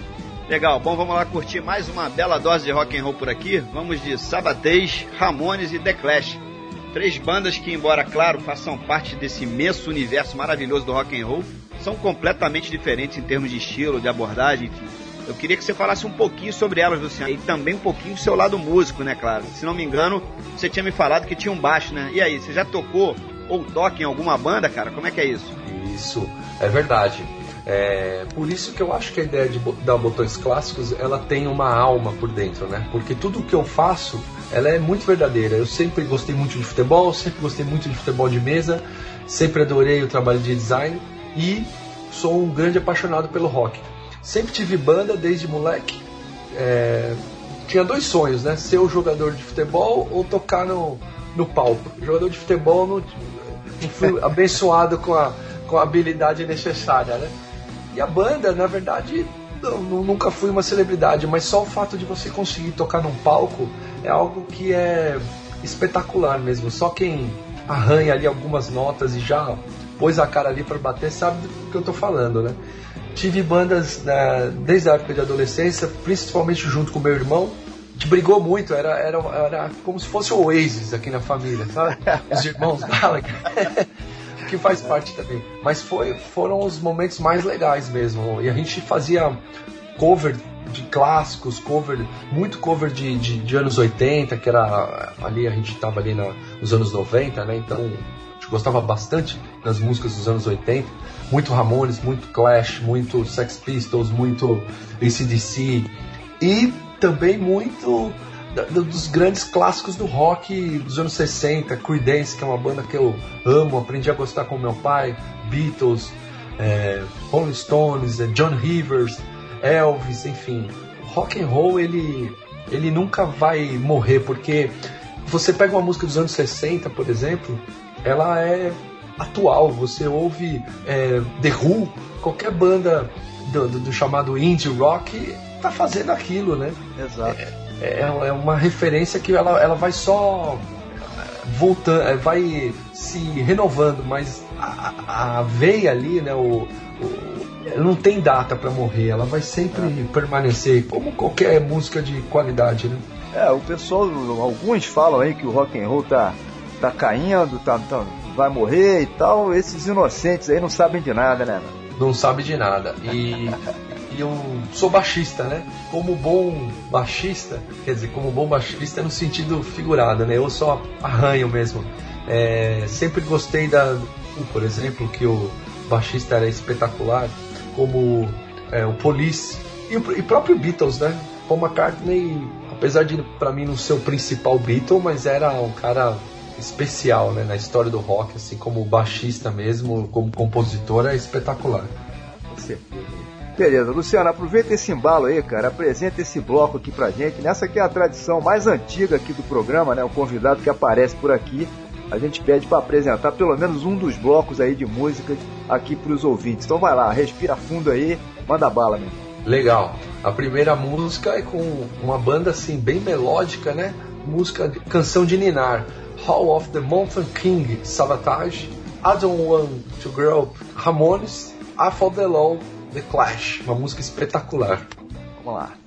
Legal, bom, vamos lá curtir mais uma bela dose de rock and roll por aqui. Vamos de Sabatês, Ramones e The Clash. Três bandas que, embora claro, façam parte desse imenso universo maravilhoso do rock and roll, são completamente diferentes em termos de estilo, de abordagem, enfim. Eu queria que você falasse um pouquinho sobre elas, Luciano, e também um pouquinho do seu lado músico, né, claro. Se não me engano, você tinha me falado que tinha um baixo, né? E aí, você já tocou ou toca em alguma banda, cara? Como é que é isso? Isso, é verdade. É, por isso que eu acho que a ideia de dar botões clássicos ela tem uma alma por dentro, né? Porque tudo que eu faço ela é muito verdadeira. Eu sempre gostei muito de futebol, sempre gostei muito de futebol de mesa, sempre adorei o trabalho de design e sou um grande apaixonado pelo rock. Sempre tive banda desde moleque. É, tinha dois sonhos, né? Ser o jogador de futebol ou tocar no, no palco. Jogador de futebol não, não fui abençoado com a, com a habilidade necessária, né? E a banda, na verdade, não- não- nunca fui uma celebridade, mas só o fato de você conseguir tocar num palco é algo que é espetacular mesmo. Só quem arranha ali algumas notas e já pôs a cara ali para bater sabe do que eu tô falando, né? Tive bandas né, desde a época de adolescência, principalmente junto com meu irmão. Gente brigou muito, era, era, era como se fosse o Oasis aqui na família, sabe? Os irmãos Gallagher. que faz parte também. Mas foi, foram os momentos mais legais mesmo. E a gente fazia cover de clássicos, cover, muito cover de, de, de anos 80, que era ali, a gente estava ali na, nos anos 90, né? Então gostava bastante das músicas dos anos 80. Muito Ramones, muito Clash, muito Sex Pistols, muito ACDC. E também muito dos grandes clássicos do rock dos anos 60, Creedence, que é uma banda que eu amo, aprendi a gostar com meu pai, Beatles, é, Rolling Stones, é, John Rivers, Elvis, enfim. Rock and roll ele, ele nunca vai morrer, porque você pega uma música dos anos 60, por exemplo, ela é atual, você ouve é, The Who, qualquer banda do, do- do chamado indie rock tá fazendo aquilo, né? Exato. é, é uma referência que ela, ela vai só voltando, é, vai se renovando, mas a, a- veia ali, né, o, o- não tem data para morrer, ela vai sempre permanecer, como qualquer música de qualidade, né? É, o pessoal, alguns falam aí que o rock and roll tá, tá caindo, tá, tá- vai morrer e tal. Esses inocentes aí não sabem de nada, né? Não sabe de nada. E, e eu sou baixista, né? Como bom baixista, quer dizer, como bom baixista no sentido figurado, né? Eu só arranho mesmo. É, sempre gostei da, por exemplo, que o baixista era espetacular, como é, o Police e o e próprio Beatles, né? Paul McCartney, apesar de para mim não ser o principal Beatle, mas era um cara especial né, na história do rock, assim como baixista mesmo, como compositor, é espetacular. Com certeza. Beleza, Luciano, aproveita esse embalo aí, cara, apresenta esse bloco aqui pra gente. Nessa aqui é a tradição mais antiga aqui do programa, né? O convidado que aparece por aqui, a gente pede para apresentar pelo menos um dos blocos aí de músicas aqui pros ouvintes. Então vai lá, respira fundo aí, manda bala, meu. Legal. A primeira música é com uma banda assim bem melódica, né? Música, canção de ninar. Hall of the Mountain King, Savatage. I Don't Want to Grow Up, Ramones. I Fall the Law, The Clash. Uma música espetacular. Vamos lá.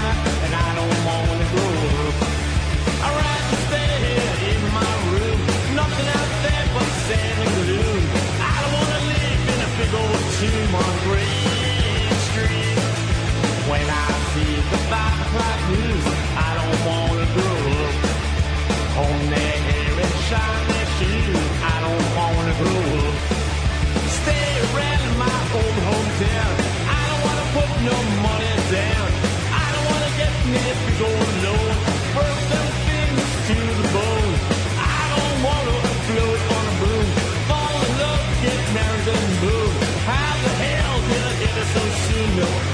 time. know.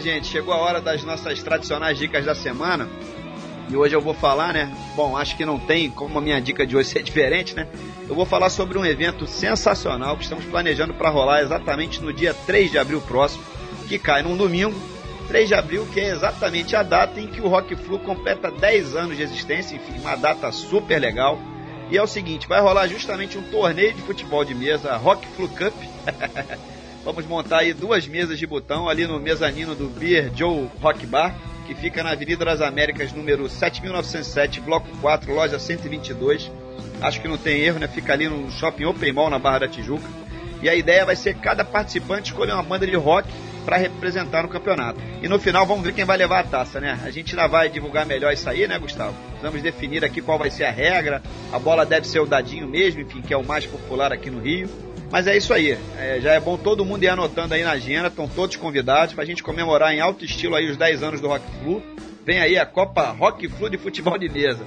Gente, chegou a hora das nossas tradicionais dicas da semana. E hoje eu vou falar, né? Bom, acho que não tem como a minha dica de hoje ser diferente, né? Eu vou falar sobre um evento sensacional que estamos planejando para rolar exatamente no dia 3 de abril próximo, que cai num domingo. 3 de abril, que é exatamente a data em que o Rock Flu completa 10 anos de existência, enfim, uma data super legal. E é o seguinte, vai rolar justamente um torneio de futebol de mesa, Rock Flu Cup. Vamos montar aí duas mesas de botão ali no mezanino do Beer Joe Rock Bar, que fica na Avenida das Américas, número 7907, bloco 4, loja 122. Acho que não tem erro, né? Fica ali no Shopping Open Mall, na Barra da Tijuca. E a ideia vai ser cada participante escolher uma banda de rock para representar no campeonato. E no final vamos ver quem vai levar a taça, né? A gente ainda vai divulgar melhor isso aí, né, Gustavo? Vamos definir aqui qual vai ser a regra. A bola deve ser o dadinho mesmo, enfim, que é o mais popular aqui no Rio. Mas é isso aí. É, já é bom todo mundo ir anotando aí na agenda. Estão todos convidados para a gente comemorar em alto estilo aí os 10 anos do Rock Flu. Vem aí a Copa Rock Flu de futebol de mesa.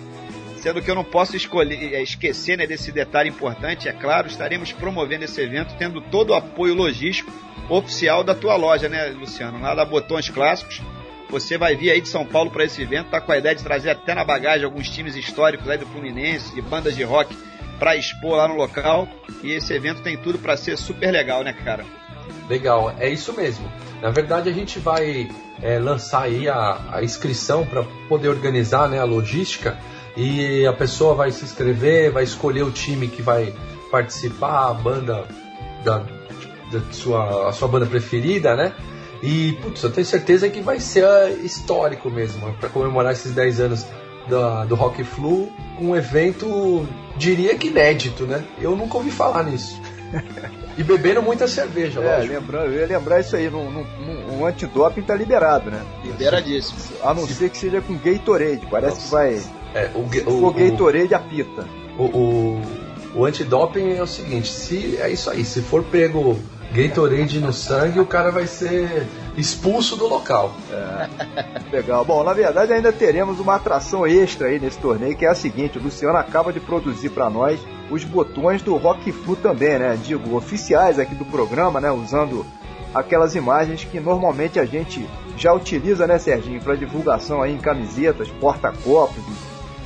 Sendo que eu não posso escolher, é, esquecer né, desse detalhe importante, é claro, estaremos promovendo esse evento tendo todo o apoio logístico oficial da tua loja, né, Luciano? Lá da Botões Clássicos. Você vai vir aí de São Paulo para esse evento, tá com a ideia de trazer até na bagagem alguns times históricos aí do Fluminense, de bandas de rock para expor lá no local. E esse evento tem tudo para ser super legal, né, cara? Legal, é isso mesmo. Na verdade, a gente vai é, lançar aí a, a inscrição para poder organizar né, a logística e a pessoa vai se inscrever, vai escolher o time que vai participar, a banda da, da sua, a sua banda preferida, né? E, putz, eu tenho certeza que vai ser ah, histórico mesmo, para comemorar esses 10 anos da, do Rock Flu, um evento, diria que inédito, né? Eu nunca ouvi falar nisso. E bebendo muita cerveja, É, lógico. lembrando, eu ia lembrar isso aí, no, no, no- um antidoping tá liberado, né? Liberadíssimo. A não ser que seja com Gatorade, parece que vai. Se É, o, for o, o, Gatorade, apita. o, o, o antidoping é o seguinte, se é isso aí, se for pego Gatorade no sangue, o cara vai ser expulso do local. Legal. Bom, na verdade ainda teremos uma atração extra aí nesse torneio, que é a seguinte, o Luciano acaba de produzir para nós os botões do Rock Flu também, né? Digo, oficiais aqui do programa, né? Usando aquelas imagens que normalmente a gente já utiliza, né, Serginho, para divulgação aí em camisetas, porta-copos,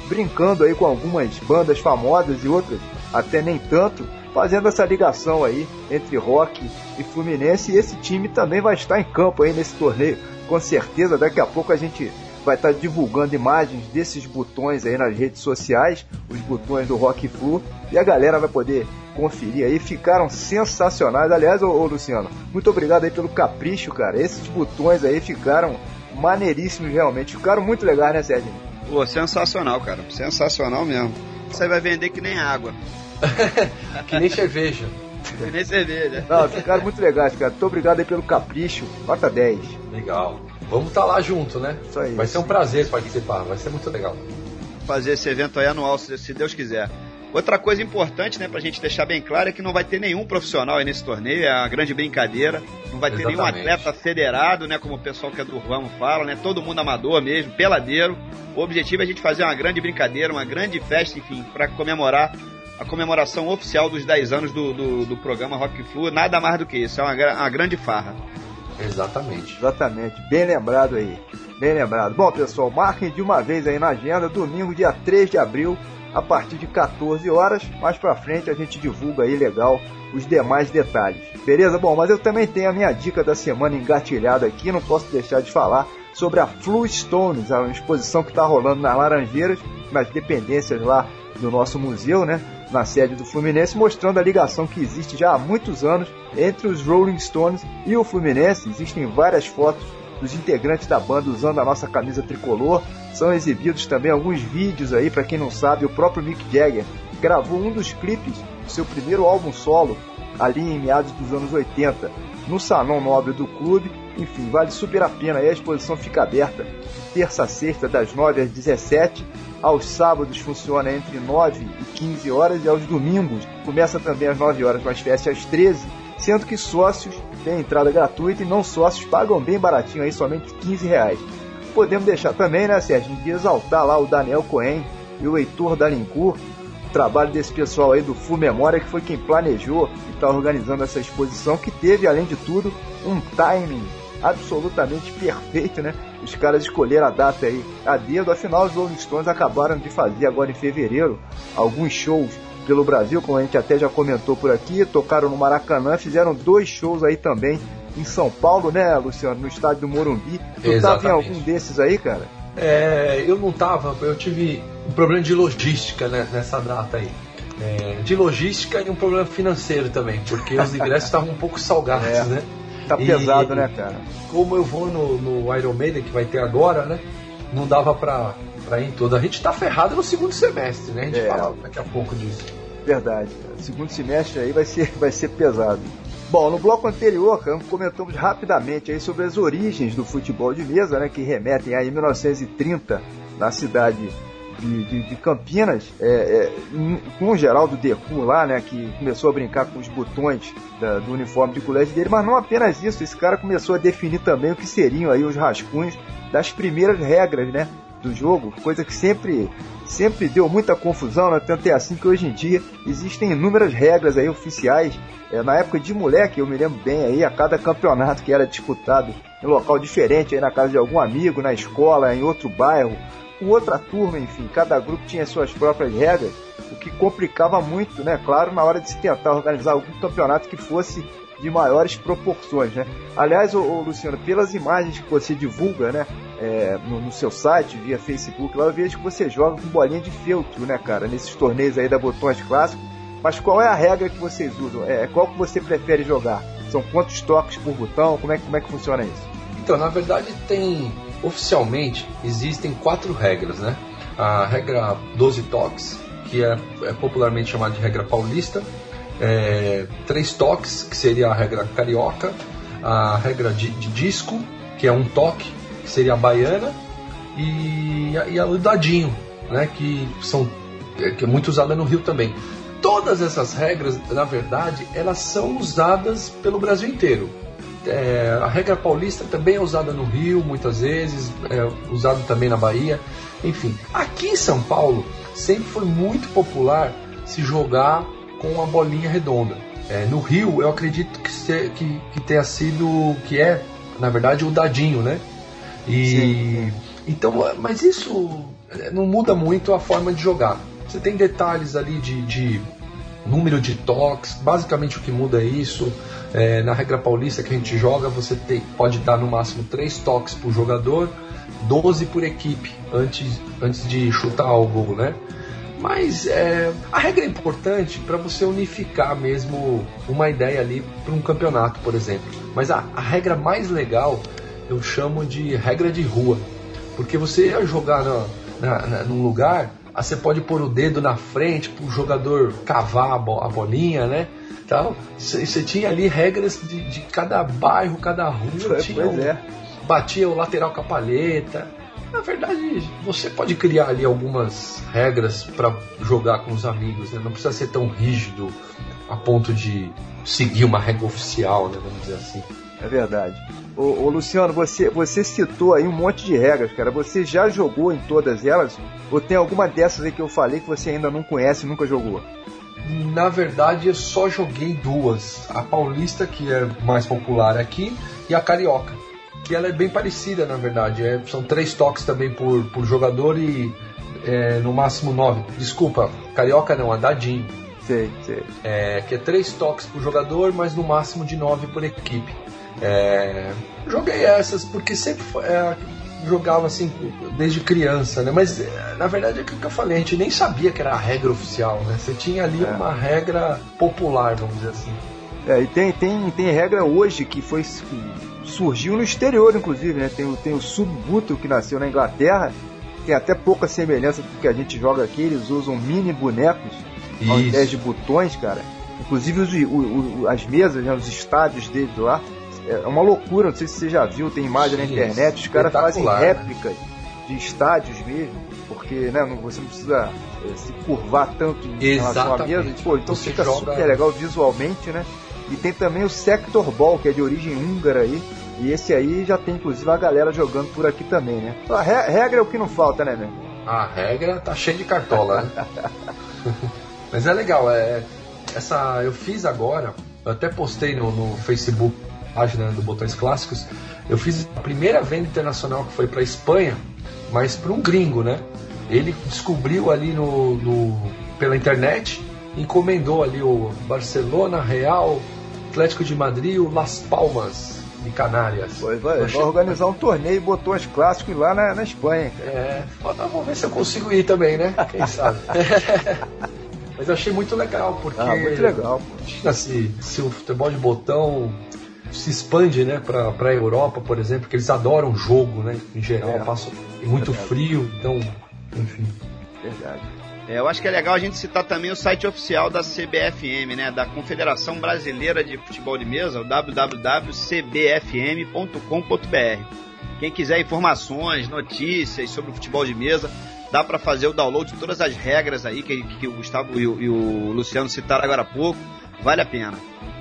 brincando aí com algumas bandas famosas e outras até nem tanto, fazendo essa ligação aí entre rock e Fluminense. E esse time também vai estar em campo aí nesse torneio, com certeza. Daqui a pouco a gente vai estar divulgando imagens desses botões aí nas redes sociais, os botões do Rock Flu, e a galera vai poder conferir aí. Ficaram sensacionais. Aliás, ô, ô Luciano, muito obrigado aí pelo capricho, cara. Esses botões aí ficaram maneiríssimos realmente. Ficaram muito legais, né, Sérgio? Pô, sensacional, cara. Sensacional mesmo. Você vai vender que nem água. Que nem cerveja. Que nem cerveja. Não, ficaram muito legais, cara. Muito obrigado aí pelo capricho. Nota 10. Legal. Vamos estar lá junto, né? Isso aí. Vai ser um prazer participar, vai ser muito legal. Fazer esse evento aí anual, se Deus quiser. Outra coisa importante, né, pra gente deixar bem claro, é que não vai ter nenhum profissional aí nesse torneio, é uma grande brincadeira. Não vai ter nenhum atleta federado, né, como o pessoal que é do ramo fala, né, todo mundo amador mesmo, peladeiro. O objetivo é a gente fazer uma grande brincadeira, uma grande festa, enfim, para comemorar a comemoração oficial dos 10 anos do, do, do programa Rock Flu. Nada mais do que isso, é uma, uma grande farra. Exatamente. Exatamente, bem lembrado aí. Bem lembrado. Bom, pessoal, marquem de uma vez aí na agenda, domingo, dia 3 de abril, a partir de 14 horas. Mais pra frente a gente divulga aí legal os demais detalhes. Beleza? Bom, mas eu também tenho a minha dica da semana engatilhada aqui, não posso deixar de falar sobre a Flu Stones, a exposição que está rolando nas Laranjeiras, nas dependências lá do nosso museu, né? Na sede do Fluminense, mostrando a ligação que existe já há muitos anos entre os Rolling Stones e o Fluminense. Existem várias fotos dos integrantes da banda usando a nossa camisa tricolor. São exibidos também alguns vídeos aí, para quem não sabe, o próprio Mick Jagger gravou um dos clipes do seu primeiro álbum solo, ali em meados dos anos 80, no Salão Nobre do clube. Enfim, vale super a pena aí, a exposição fica aberta terça a sexta, das 9 às 17. Aos sábados funciona entre 9 e 15 horas e aos domingos começa também às 9 horas, mas fecha às 13, sendo que sócios têm entrada gratuita e não sócios pagam bem baratinho aí, somente 15 reais. Podemos deixar também, né, Sérgio, de exaltar lá o Daniel Cohen e o Heitor Dalincourt, o trabalho desse pessoal aí do Full Memória, que foi quem planejou e está organizando essa exposição, que teve, além de tudo, um timing absolutamente perfeito, né? Os caras escolheram a data aí a dedo, afinal os Rolling Stones acabaram de fazer agora em fevereiro alguns shows pelo Brasil, como a gente até já comentou por aqui, tocaram no Maracanã, fizeram dois shows aí também em São Paulo, né, Luciano, no estádio do Morumbi. Tu tava em Exatamente. algum desses aí, cara? É, eu não tava, eu tive um problema de logística né, nessa data aí. É, de logística e um problema financeiro também, porque os ingressos estavam um pouco salgados, É. né? Tá E- pesado, né, cara? Como eu vou no, no Iron Maiden, que vai ter agora, né? Não dava pra, pra ir em todo. A gente tá ferrado no segundo semestre, né? A gente É. fala daqui a pouco disso. Verdade. cara. Segundo semestre aí vai ser, vai ser pesado. Bom, no bloco anterior, comentamos rapidamente aí sobre as origens do futebol de mesa, né, que remetem aí a 1930 na cidade de, de- de Campinas, é, é, com o Geraldo Decum lá, né, que começou a brincar com os botões da- do uniforme de colégio dele, mas não apenas isso, esse cara começou a definir também o que seriam aí os rascunhos das primeiras regras, né, do jogo, coisa que sempre sempre deu muita confusão, né? Tanto é assim que hoje em dia existem inúmeras regras aí oficiais. É, na época de moleque, eu me lembro bem aí, a cada campeonato que era disputado em local diferente, aí na casa de algum amigo, na escola, em outro bairro, com outra turma, enfim, cada grupo tinha suas próprias regras, o que complicava muito, né? Claro, na hora de se tentar organizar algum campeonato que fosse de maiores proporções, né? Aliás, ô, ô, Luciano, pelas imagens que você divulga, né, é, no, no seu site, via Facebook, lá eu vejo que você joga com bolinha de feltro, né, cara, nesses torneios aí da Botões Clássicos. Mas qual é a regra que vocês usam? É, qual que você prefere jogar? São quantos toques por botão? Como é, como é que funciona isso? Então, na verdade, tem. Oficialmente, existem quatro regras, né? A regra 12 toques, que é, é popularmente chamada de regra paulista. É, três toques, que seria a regra carioca. A regra de, de disco, que é um toque, que seria a baiana. E, a- e a- o dadinho, né? Que, são, é, que é muito usada no Rio também. Todas essas regras, na verdade, elas são usadas pelo Brasil inteiro. É, a regra paulista também é usada no Rio, muitas vezes, é usado também na Bahia. Enfim, aqui em São Paulo sempre foi muito popular se jogar com a bolinha redonda. É, no Rio, eu acredito que, se- que, que tenha sido, que é, na verdade, o dadinho, né? E então, mas isso é, não muda muito a forma de jogar. Você tem detalhes ali de, de número de toques, basicamente o que muda é isso. É, na regra paulista que a gente joga, você tem- pode dar no máximo 3 toques por jogador, 12 por equipe antes, antes de chutar o gol, né? Mas é, a regra é importante para você unificar mesmo uma ideia ali para um campeonato, por exemplo. Mas a, a regra mais legal eu chamo de regra de rua, porque você ia jogar na, na, na- num lugar, aí você pode pôr o dedo na frente para o jogador cavar a, bo- a bolinha, né? Tal. Você você tinha ali regras de, de cada bairro, cada rua, tinha pois um- é. batia o lateral com a palheta. Na verdade, você pode criar ali algumas regras para jogar com os amigos, né? Não precisa ser tão rígido a ponto de seguir uma regra oficial, né? Vamos dizer assim. É verdade. Ô, ô, Luciano, você, você citou aí um monte de regras, cara. Você já jogou em todas elas? Ou tem alguma dessas aí que eu falei que você ainda não conhece e nunca jogou? Na verdade, eu só joguei duas. A paulista, que é mais popular aqui, e a carioca. Que ela é bem parecida, na verdade. É, são três toques também por, por jogador e é, no máximo nove. Desculpa, carioca não, a dadinho. Sei, sei. É, que é três toques por jogador, mas no máximo de nove por equipe. É, joguei essas porque sempre foi- é, jogava assim desde criança, né? Mas é, na verdade é o que eu falei, a gente nem sabia que era a regra oficial, né? Você tinha ali É. uma regra popular, vamos dizer assim. É, e tem, tem, tem regra hoje que foi surgiu no exterior, inclusive, né? Tem, o- tem o Subbuto que nasceu na Inglaterra, tem até pouca semelhança com o que a gente joga aqui, eles usam mini bonecos ao Isso. invés de botões, cara. Inclusive os, o- o- as mesas, né, os estádios deles lá, é uma loucura, não sei se você já viu, tem imagem na Sim, internet, os caras fazem réplicas de estádios mesmo, porque né, não- você não precisa é, se curvar tanto em relação à Exatamente. mesa. Pô, então Você fica joga- super legal visualmente, né? E tem também o Sector Ball, que é de origem húngara aí. E esse aí já tem inclusive a galera jogando por aqui também, né? A re- regra é o que não falta, né, meu? A regra tá cheia de cartola, né? Mas é legal, é, essa eu fiz agora, eu até postei no, no Facebook página do Botões Clássicos, eu fiz a primeira venda internacional que foi para Espanha, mas para um gringo, né? Ele descobriu ali no, no- pela internet, encomendou ali o Barcelona, Real, Atlético de Madrid, o Las Palmas de Canárias. Pois vai achei- organizar um torneio botou os clássicos lá na, na Espanha. cara. É, vamos ver se eu consigo ir também, né? Quem sabe? Mas eu achei muito legal, porque. Ah, muito legal. pô. Imagina se, se o futebol de botão se expande, né, pra, pra Europa, por exemplo, que eles adoram jogo, né? Em geral, É. passam muito frio, então, enfim. Verdade. É, eu acho que é legal a gente citar também o site oficial da CBFM, né, da Confederação Brasileira de Futebol de Mesa, o www.cbfm.com.br. Quem quiser informações, notícias sobre o futebol de mesa, dá para fazer o download de todas as regras aí que, que o Gustavo e o, e o Luciano citaram agora há pouco. Vale a pena.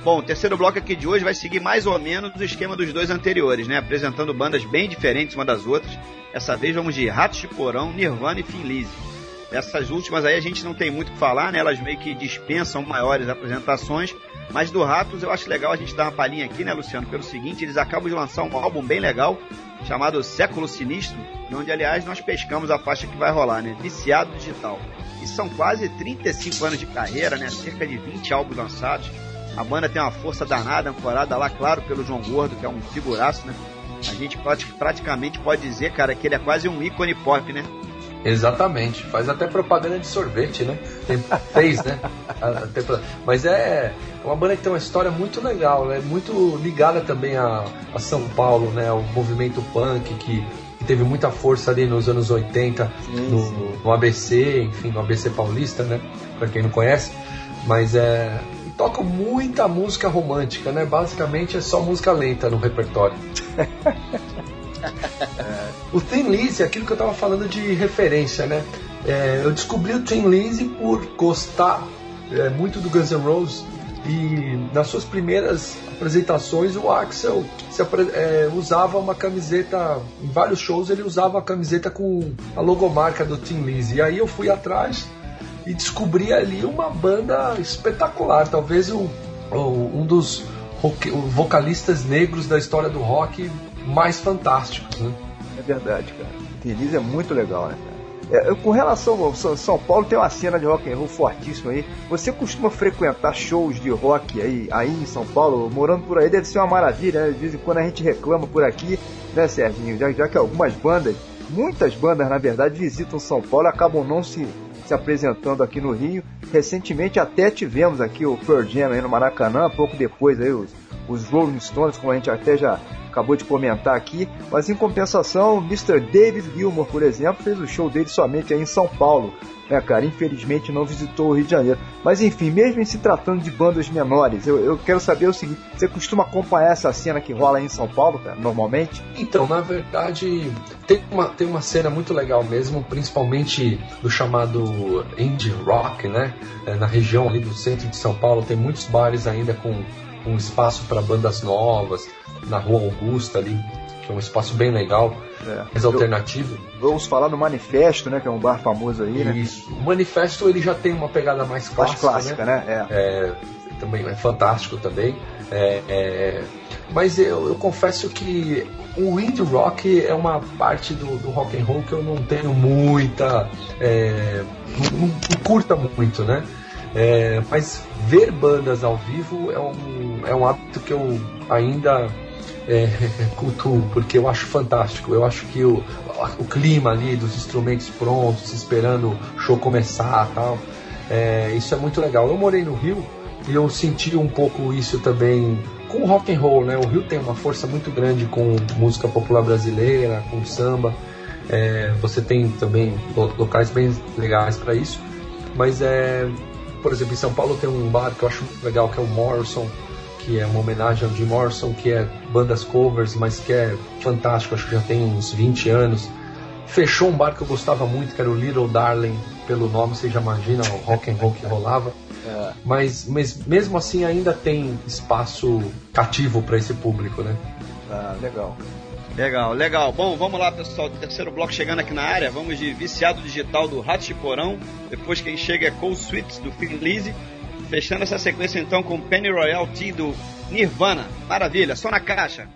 Bom, o terceiro bloco aqui de hoje vai seguir mais ou menos o esquema dos dois anteriores, né? Apresentando bandas bem diferentes uma das outras. Dessa vez vamos de Ratos de Porão, Nirvana e Finlise. Essas últimas aí a gente não tem muito o que falar, né? Elas meio que dispensam maiores apresentações. Mas do Ratos eu acho legal a gente dar uma palhinha aqui, né, Luciano? Pelo seguinte, eles acabam de lançar um álbum bem legal, chamado Século Sinistro, onde, aliás, nós pescamos a faixa que vai rolar, né? Viciado Digital. E são quase 35 anos de carreira, né? Cerca de 20 álbuns lançados. A banda tem uma força danada, ancorada lá, claro, pelo João Gordo, que é um figuraço, né? A gente prati- praticamente pode dizer, cara, que ele é quase um ícone pop, né? Exatamente, faz até propaganda de sorvete, né? Tem, fez, né? Mas é uma banda que tem uma história muito legal, né? Muito ligada também a, a São Paulo, né? O movimento punk que, que teve muita força ali nos anos 80 no, no ABC, enfim, no ABC Paulista, né? Pra quem não conhece. Mas é. Tocam muita música romântica, né? Basicamente é só música lenta no repertório. O Thin Lizzy, aquilo que eu tava falando de referência, né? É, eu descobri o Thin Lizzy por gostar é, muito do Guns N' Roses e nas suas primeiras apresentações o Axel se apre- é, usava uma camiseta, em vários shows ele usava a camiseta com a logomarca do Thin Lizzy. E aí eu fui atrás e descobri ali uma banda espetacular, talvez o- um dos rock- vocalistas negros da história do rock mais fantásticos, né? É verdade, cara. Denise é muito legal, né, cara? É, com relação ao São, São Paulo, tem uma cena de rock and roll fortíssima aí. Você costuma frequentar shows de rock aí, aí em São Paulo? Morando por aí deve ser uma maravilha, né? De vez em quando a gente reclama por aqui, né, Serginho? Já, já que algumas bandas, muitas bandas, na verdade, visitam São Paulo e acabam não se, se apresentando aqui no Rio. Recentemente até tivemos aqui o Pearl Jam no Maracanã, pouco depois aí os, os Rolling Stones, como a gente até já acabou de comentar aqui, mas em compensação, Mr. David Gilmour, por exemplo, fez o show dele somente aí em São Paulo, né, cara? Infelizmente não visitou o Rio de Janeiro. Mas enfim, mesmo em se tratando de bandas menores, eu, eu quero saber o seguinte: você costuma acompanhar essa cena que rola aí em São Paulo, cara, normalmente? Então, na verdade, tem uma, tem uma cena muito legal mesmo, principalmente do chamado indie rock, né? É, na região ali do centro de São Paulo, tem muitos bares ainda com, com espaço para bandas novas, na Rua Augusta ali, que é um espaço bem legal, É. mais alternativo. Vamos falar no Manifesto, né? Que é um bar famoso aí, né? Isso. O Manifesto ele já tem uma pegada mais Mais clássica, clássica, né? É. é, também é fantástico também. É, é, mas eu, eu confesso que o indie rock é uma parte do, do rock and roll que eu não tenho muita, é, não, não- não curta muito, né? É, mas ver bandas ao vivo é um, é um hábito que eu ainda é, porque eu acho fantástico. Eu acho que o, o clima ali dos instrumentos prontos, esperando o show começar tal, é, isso é muito legal. Eu morei no Rio e eu senti um pouco isso também com o rock and roll, né? O Rio tem uma força muito grande com música popular brasileira, com samba. É, você tem também lo- locais bem legais para isso, mas é, por exemplo, em São Paulo tem um bar que eu acho legal que é o Morrison, que é uma homenagem ao Jim Morrison, que é bandas covers, mas que é fantástico, acho que já tem uns 20 anos. Fechou um bar que eu gostava muito, que era o Little Darling, pelo nome, você já imagina o rock and roll que rolava. Mas, mas mesmo assim ainda tem espaço cativo para esse público, né? Ah, legal. Legal, legal. Bom, vamos lá, pessoal. Terceiro bloco chegando aqui na área. Vamos de Viciado Digital do Rato de Porão. Depois quem chega é Cold Sweets do Phil Lizzy. Fechando essa sequência então com Penny Royal Tea do Nirvana. Maravilha, só na caixa.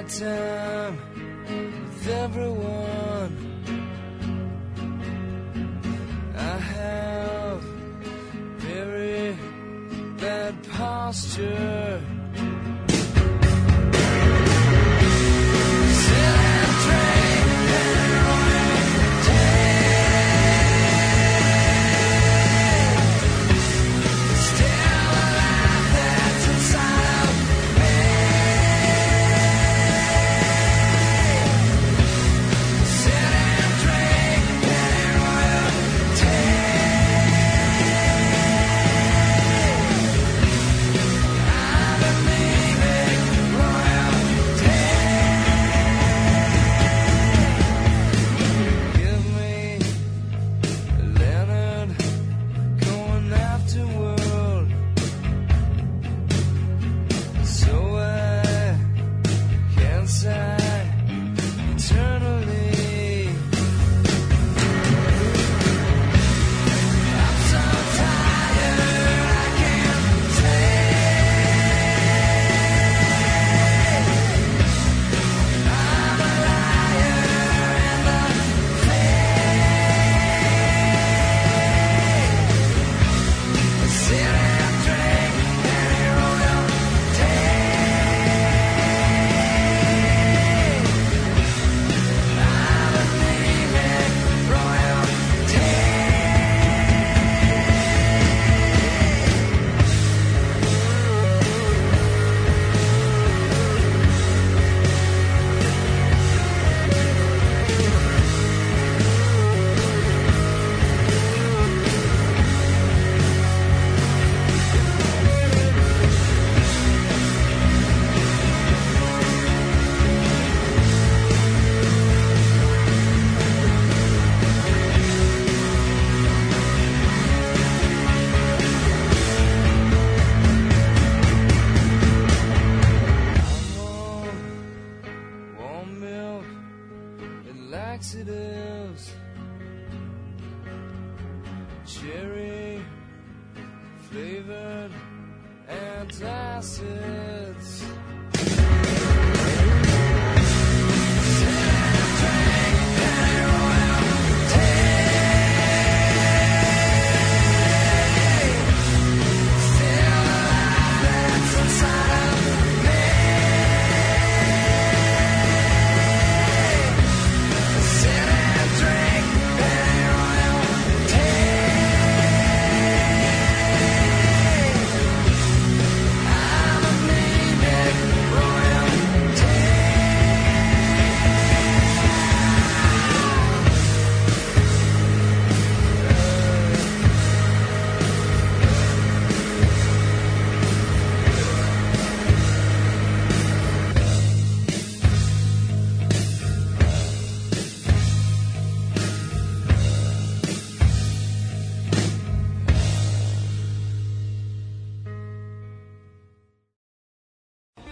My time with everyone. I have very bad posture.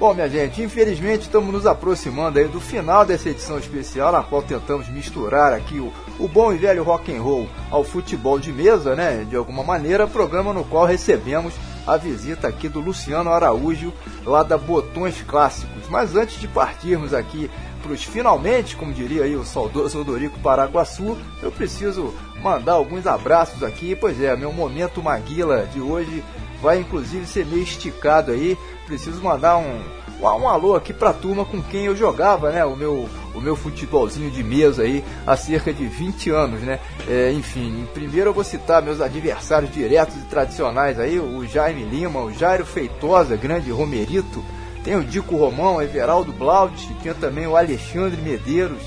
Bom, minha gente, infelizmente estamos nos aproximando aí do final dessa edição especial, na qual tentamos misturar aqui o, o bom e velho rock and roll ao futebol de mesa, né? De alguma maneira, programa no qual recebemos a visita aqui do Luciano Araújo, lá da Botões Clássicos. Mas antes de partirmos aqui para os finalmente, como diria aí o saudoso Odorico Paraguaçu, eu preciso mandar alguns abraços aqui. Pois é, meu momento Maguila de hoje vai inclusive ser meio esticado aí. Preciso mandar um, um, alô aqui pra turma com quem eu jogava, né? O meu, o meu futebolzinho de mesa aí há cerca de 20 anos, né? É, enfim, primeiro eu vou citar meus adversários diretos e tradicionais aí, o Jaime Lima, o Jairo Feitosa, grande Romerito, tem o Dico Romão, Everaldo Blaut, tinha também o Alexandre Medeiros,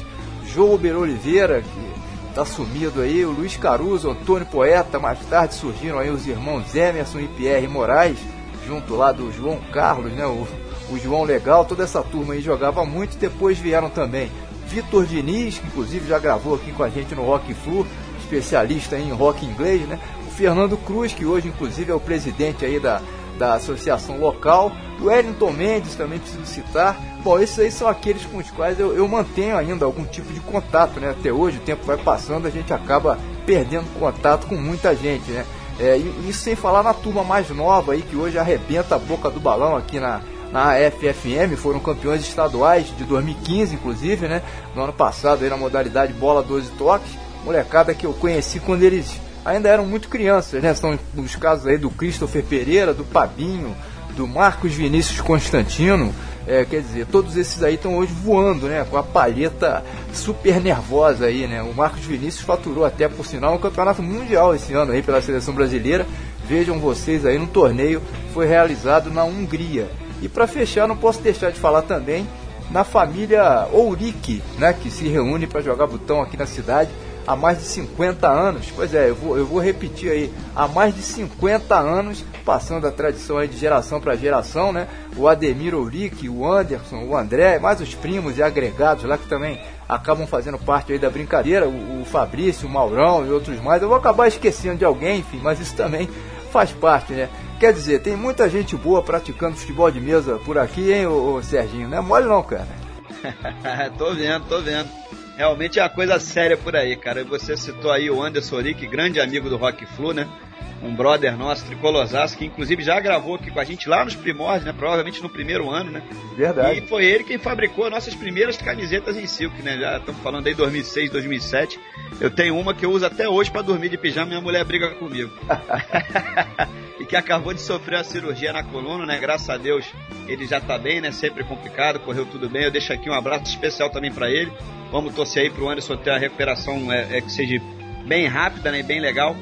Jouber Oliveira, que tá sumido aí, o Luiz Caruso, Antônio Poeta, mais tarde surgiram aí os irmãos Emerson e Pierre Moraes, junto lá do João Carlos, né, o, o João Legal, toda essa turma aí jogava muito, depois vieram também Vitor Diniz, que inclusive já gravou aqui com a gente no Rock Flu, especialista em rock inglês, né, o Fernando Cruz, que hoje inclusive é o presidente aí da, da associação local. O Wellington Mendes também preciso citar. Bom, esses aí são aqueles com os quais eu, eu mantenho ainda algum tipo de contato, né? Até hoje, o tempo vai passando, a gente acaba perdendo contato com muita gente, né? É, isso sem falar na turma mais nova aí, que hoje arrebenta a boca do balão aqui na, na FFM, foram campeões estaduais de 2015, inclusive, né? No ano passado, aí na modalidade bola 12 toques. Molecada que eu conheci quando eles ainda eram muito crianças, né? São os casos aí do Christopher Pereira, do Pabinho, do Marcos Vinícius Constantino. É, quer dizer, todos esses aí estão hoje voando, né? Com a palheta super nervosa aí, né? O Marcos Vinícius faturou até, por sinal, um campeonato mundial esse ano aí pela seleção brasileira. Vejam vocês aí no torneio, foi realizado na Hungria. E para fechar, não posso deixar de falar também na família Ourique, né? Que se reúne para jogar botão aqui na cidade há mais de 50 anos. Pois é, eu vou, eu vou repetir aí, há mais de 50 anos, passando a tradição aí de geração para geração, né? O Ademir Ourique, o Anderson, o André, mais os primos e agregados lá que também acabam fazendo parte aí da brincadeira, o, o Fabrício, o Maurão e outros mais. Eu vou acabar esquecendo de alguém, enfim, mas isso também faz parte, né? Quer dizer, tem muita gente boa praticando futebol de mesa por aqui, hein, ô, ô Serginho? Não é mole não, cara. tô vendo, tô vendo. Realmente é uma coisa séria por aí, cara. Você citou aí o Anderson Oric, grande amigo do Rock Flu, né? Um brother nosso, tricolorzaço, que inclusive já gravou aqui com a gente lá nos primórdios, né? Provavelmente no primeiro ano, né? Verdade. E foi ele quem fabricou nossas primeiras camisetas em silk, né? Já estamos falando aí 2006, 2007. Eu tenho uma que eu uso até hoje para dormir de pijama minha mulher briga comigo. e que acabou de sofrer uma cirurgia na coluna, né? Graças a Deus ele já tá bem, né? Sempre complicado, correu tudo bem. Eu deixo aqui um abraço especial também para ele. Vamos torcer aí pro Anderson ter a recuperação é, é, que seja bem rápida, né? Bem legal.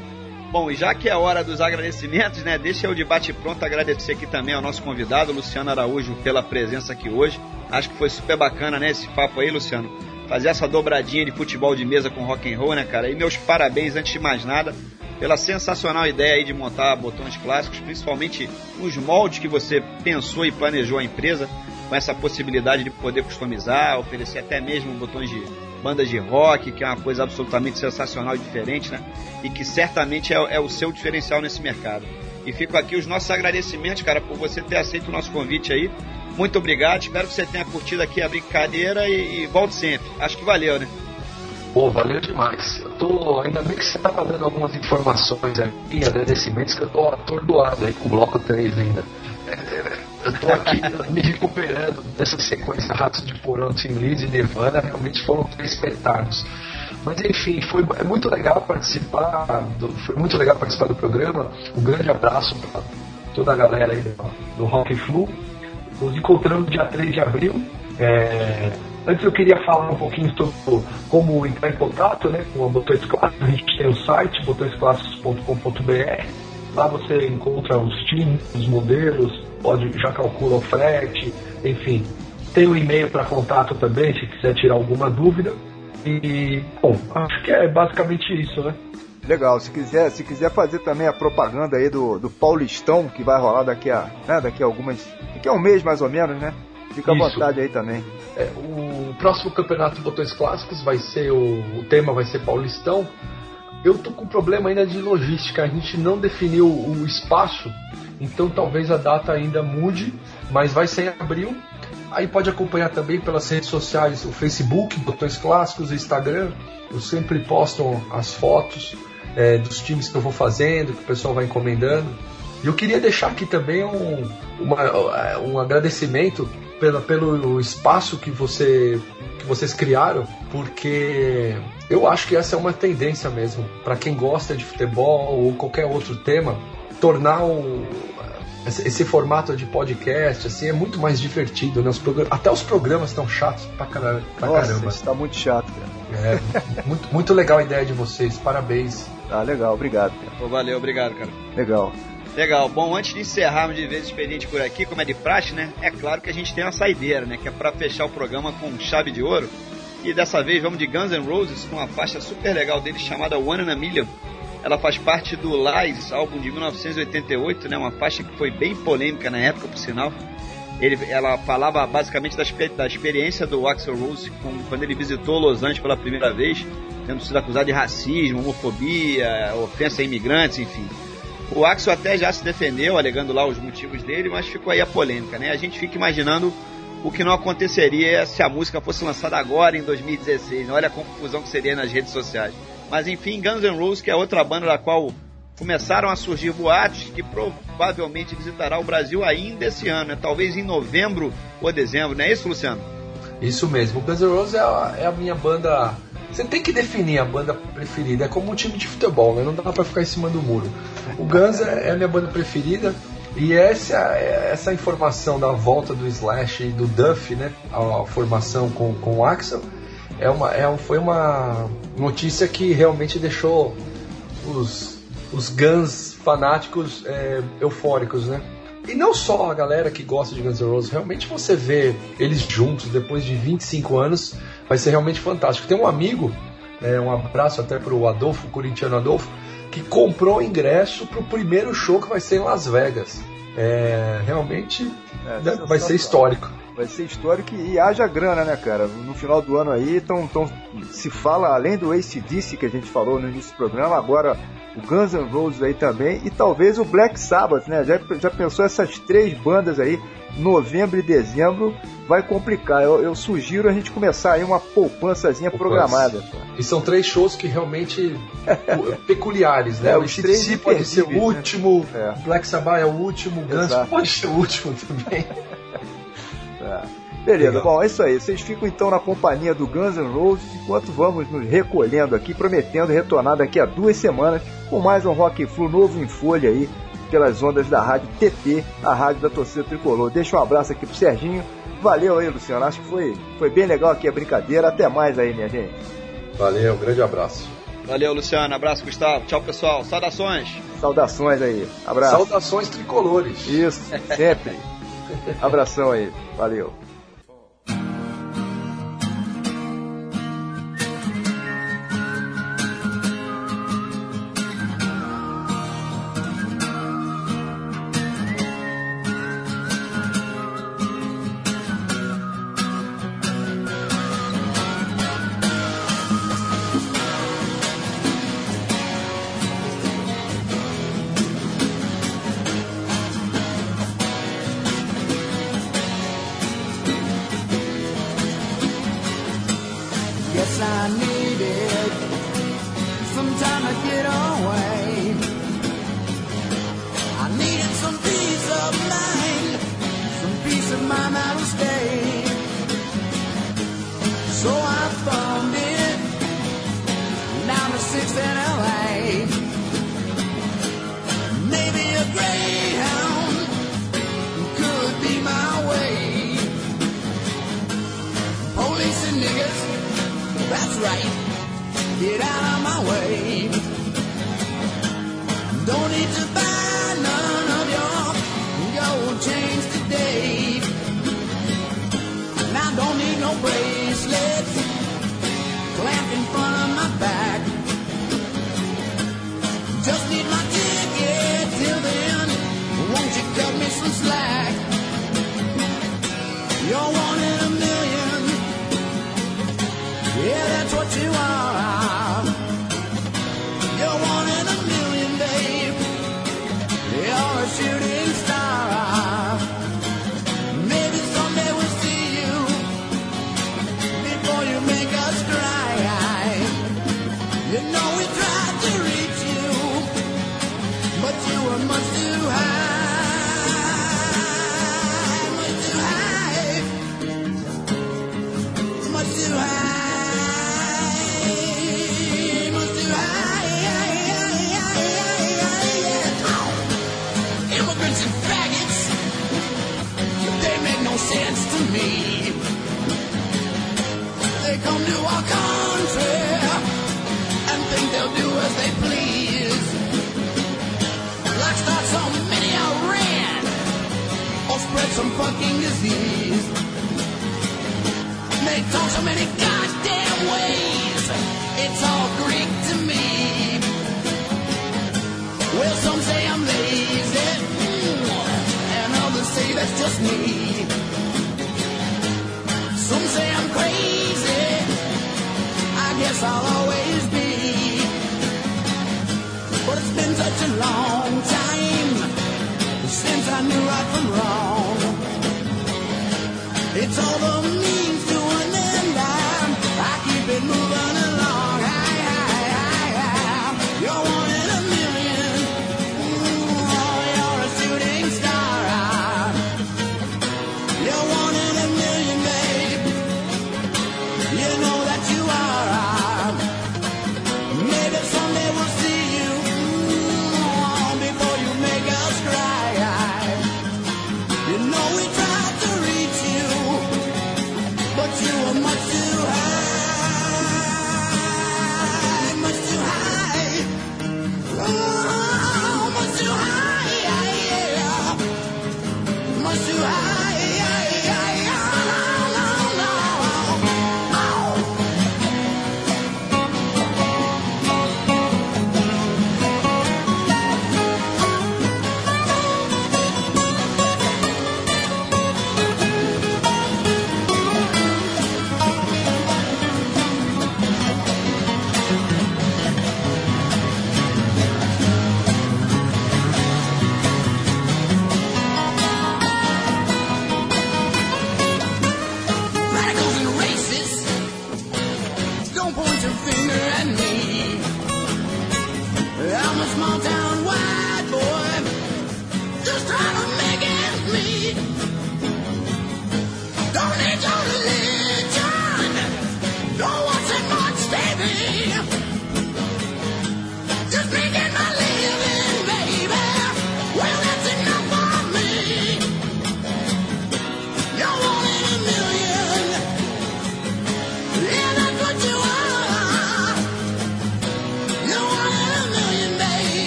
Bom, e já que é hora dos agradecimentos, né? Deixa eu de bate pronto agradecer aqui também ao nosso convidado, Luciano Araújo, pela presença aqui hoje. Acho que foi super bacana, né? Esse papo aí, Luciano. Fazer essa dobradinha de futebol de mesa com rock and roll, né, cara? E meus parabéns, antes de mais nada, pela sensacional ideia aí de montar botões clássicos, principalmente os moldes que você pensou e planejou a empresa, com essa possibilidade de poder customizar, oferecer até mesmo botões de bandas de rock, que é uma coisa absolutamente sensacional e diferente, né? E que certamente é, é o seu diferencial nesse mercado. E fico aqui os nossos agradecimentos, cara, por você ter aceito o nosso convite aí. Muito obrigado, espero que você tenha curtido aqui a brincadeira e, e volte sempre. Acho que valeu, né? Pô, valeu demais. Eu tô, ainda bem que você tava dando algumas informações aqui, agradecimentos, que eu tô atordoado aí com o bloco 3 ainda. Eu tô aqui me recuperando dessa sequência Ratos de Porão, Team Lead e Nirvana, realmente foram três espetáculos. Mas enfim, foi é muito legal participar, do, foi muito legal participar do programa. Um grande abraço para toda a galera aí do, do Rock Flu. Nos encontramos dia 3 de abril. É, Antes eu queria falar um pouquinho sobre como entrar em contato né, com a Botões Clássicos. A gente tem o site botõesclássicos.com.br. Lá você encontra os times, os modelos, pode já calcula o frete, enfim. Tem o um e-mail para contato também, se quiser tirar alguma dúvida. E, bom, acho que é basicamente isso, né? Legal, se quiser, se quiser fazer também a propaganda aí do, do Paulistão, que vai rolar daqui a, né, daqui a algumas. daqui a um mês mais ou menos, né? Fica à Isso. vontade aí também. É, o próximo campeonato de botões clássicos vai ser o, o tema vai ser Paulistão. Eu tô com problema ainda de logística, a gente não definiu o espaço, então talvez a data ainda mude, mas vai ser em abril. Aí pode acompanhar também pelas redes sociais, o Facebook, Botões Clássicos, o Instagram. Eu sempre posto as fotos é, dos times que eu vou fazendo, que o pessoal vai encomendando. E eu queria deixar aqui também um, uma- um agradecimento pela, pelo espaço que, você, que vocês criaram, porque eu acho que essa é uma tendência mesmo. Para quem gosta de futebol ou qualquer outro tema, tornar o, esse, formato de podcast assim é muito mais divertido. Né? Os até os programas estão chatos pra, caramba. Pra Nossa, caramba. isso tá muito chato, cara. É, muito, muito legal a ideia de vocês, parabéns. Ah, legal, obrigado, cara. Pô, valeu, obrigado, cara. Legal. Legal. Bom, antes de encerrarmos de vez o expediente por aqui, como é de praxe, né? É claro que a gente tem uma saideira, né? Que é pra fechar o programa com chave de ouro. E dessa vez vamos de Guns N' Roses com uma faixa super legal deles chamada One in a Million. Ela faz parte do Lies, álbum de 1988, né? Uma faixa que foi bem polêmica na época, por sinal. Ele, ela falava basicamente da, da experiência do Axel Rose com- quando ele visitou Los Angeles pela primeira vez, tendo sido acusado de racismo, homofobia, ofensa a imigrantes, enfim. O Axel até já se defendeu, alegando lá os motivos dele, mas ficou aí a polêmica, né? A gente fica imaginando o que não aconteceria se a música fosse lançada agora em 2016. né? Olha a confusão que seria nas redes sociais. Mas enfim, Guns N' Roses, que é outra banda da qual começaram a surgir boatos que provavelmente visitará o Brasil ainda esse ano, né? talvez em novembro ou dezembro, não é isso, Luciano? Isso mesmo, o Guns N' Roses é a, é a minha banda. Você tem que definir a banda preferida, é como um time de futebol, né? Não dá pra ficar em cima do muro. O Guns é, é a minha banda preferida. E essa, essa informação da volta do Slash e do Duff, né? A, a formação com, com o Axel, é uma, é, foi uma notícia que realmente deixou os, os Guns fanáticos é, eufóricos, né? E não só a galera que gosta de Guns N' Roses, realmente você vê eles juntos depois de 25 anos, vai ser realmente fantástico. Tem um amigo, é, um abraço até pro Adolfo, o corintiano Adolfo, que comprou ingresso pro primeiro show que vai ser em Las Vegas. É, realmente É, né, vai ser histórico. Vai ser histórico e haja grana, né, cara? No final do ano aí, então, então se fala, além do ACDC que a gente falou no início do programa, agora o Guns N' Roses aí também e talvez o Black Sabbath, né? Já, já pensou essas três bandas aí, novembro e dezembro, vai complicar. Eu, eu sugiro a gente começar aí uma poupançazinha Poupança. programada. E são três shows que realmente peculiares, né? É, o ACDC pode ser o né? último, É. Black Sabbath é o último, Guns Exato. pode ser o último também. Tá. Beleza, Legal. bom, é isso aí. Vocês ficam então na companhia do Guns N' Roses enquanto vamos nos recolhendo aqui, prometendo retornar daqui a duas semanas com mais um Rock Flu novo em folha aí, pelas ondas da rádio TT, a rádio da torcida tricolor. Deixa um abraço aqui pro Serginho. Valeu aí, Luciano. Acho que foi, foi bem legal aqui a brincadeira. Até mais aí, minha gente. Valeu, grande abraço. Valeu, Luciano. Abraço, Gustavo. Tchau, pessoal. Saudações. Saudações aí. Abraço. Saudações tricolores. Isso, sempre. Abração aí. Valeu.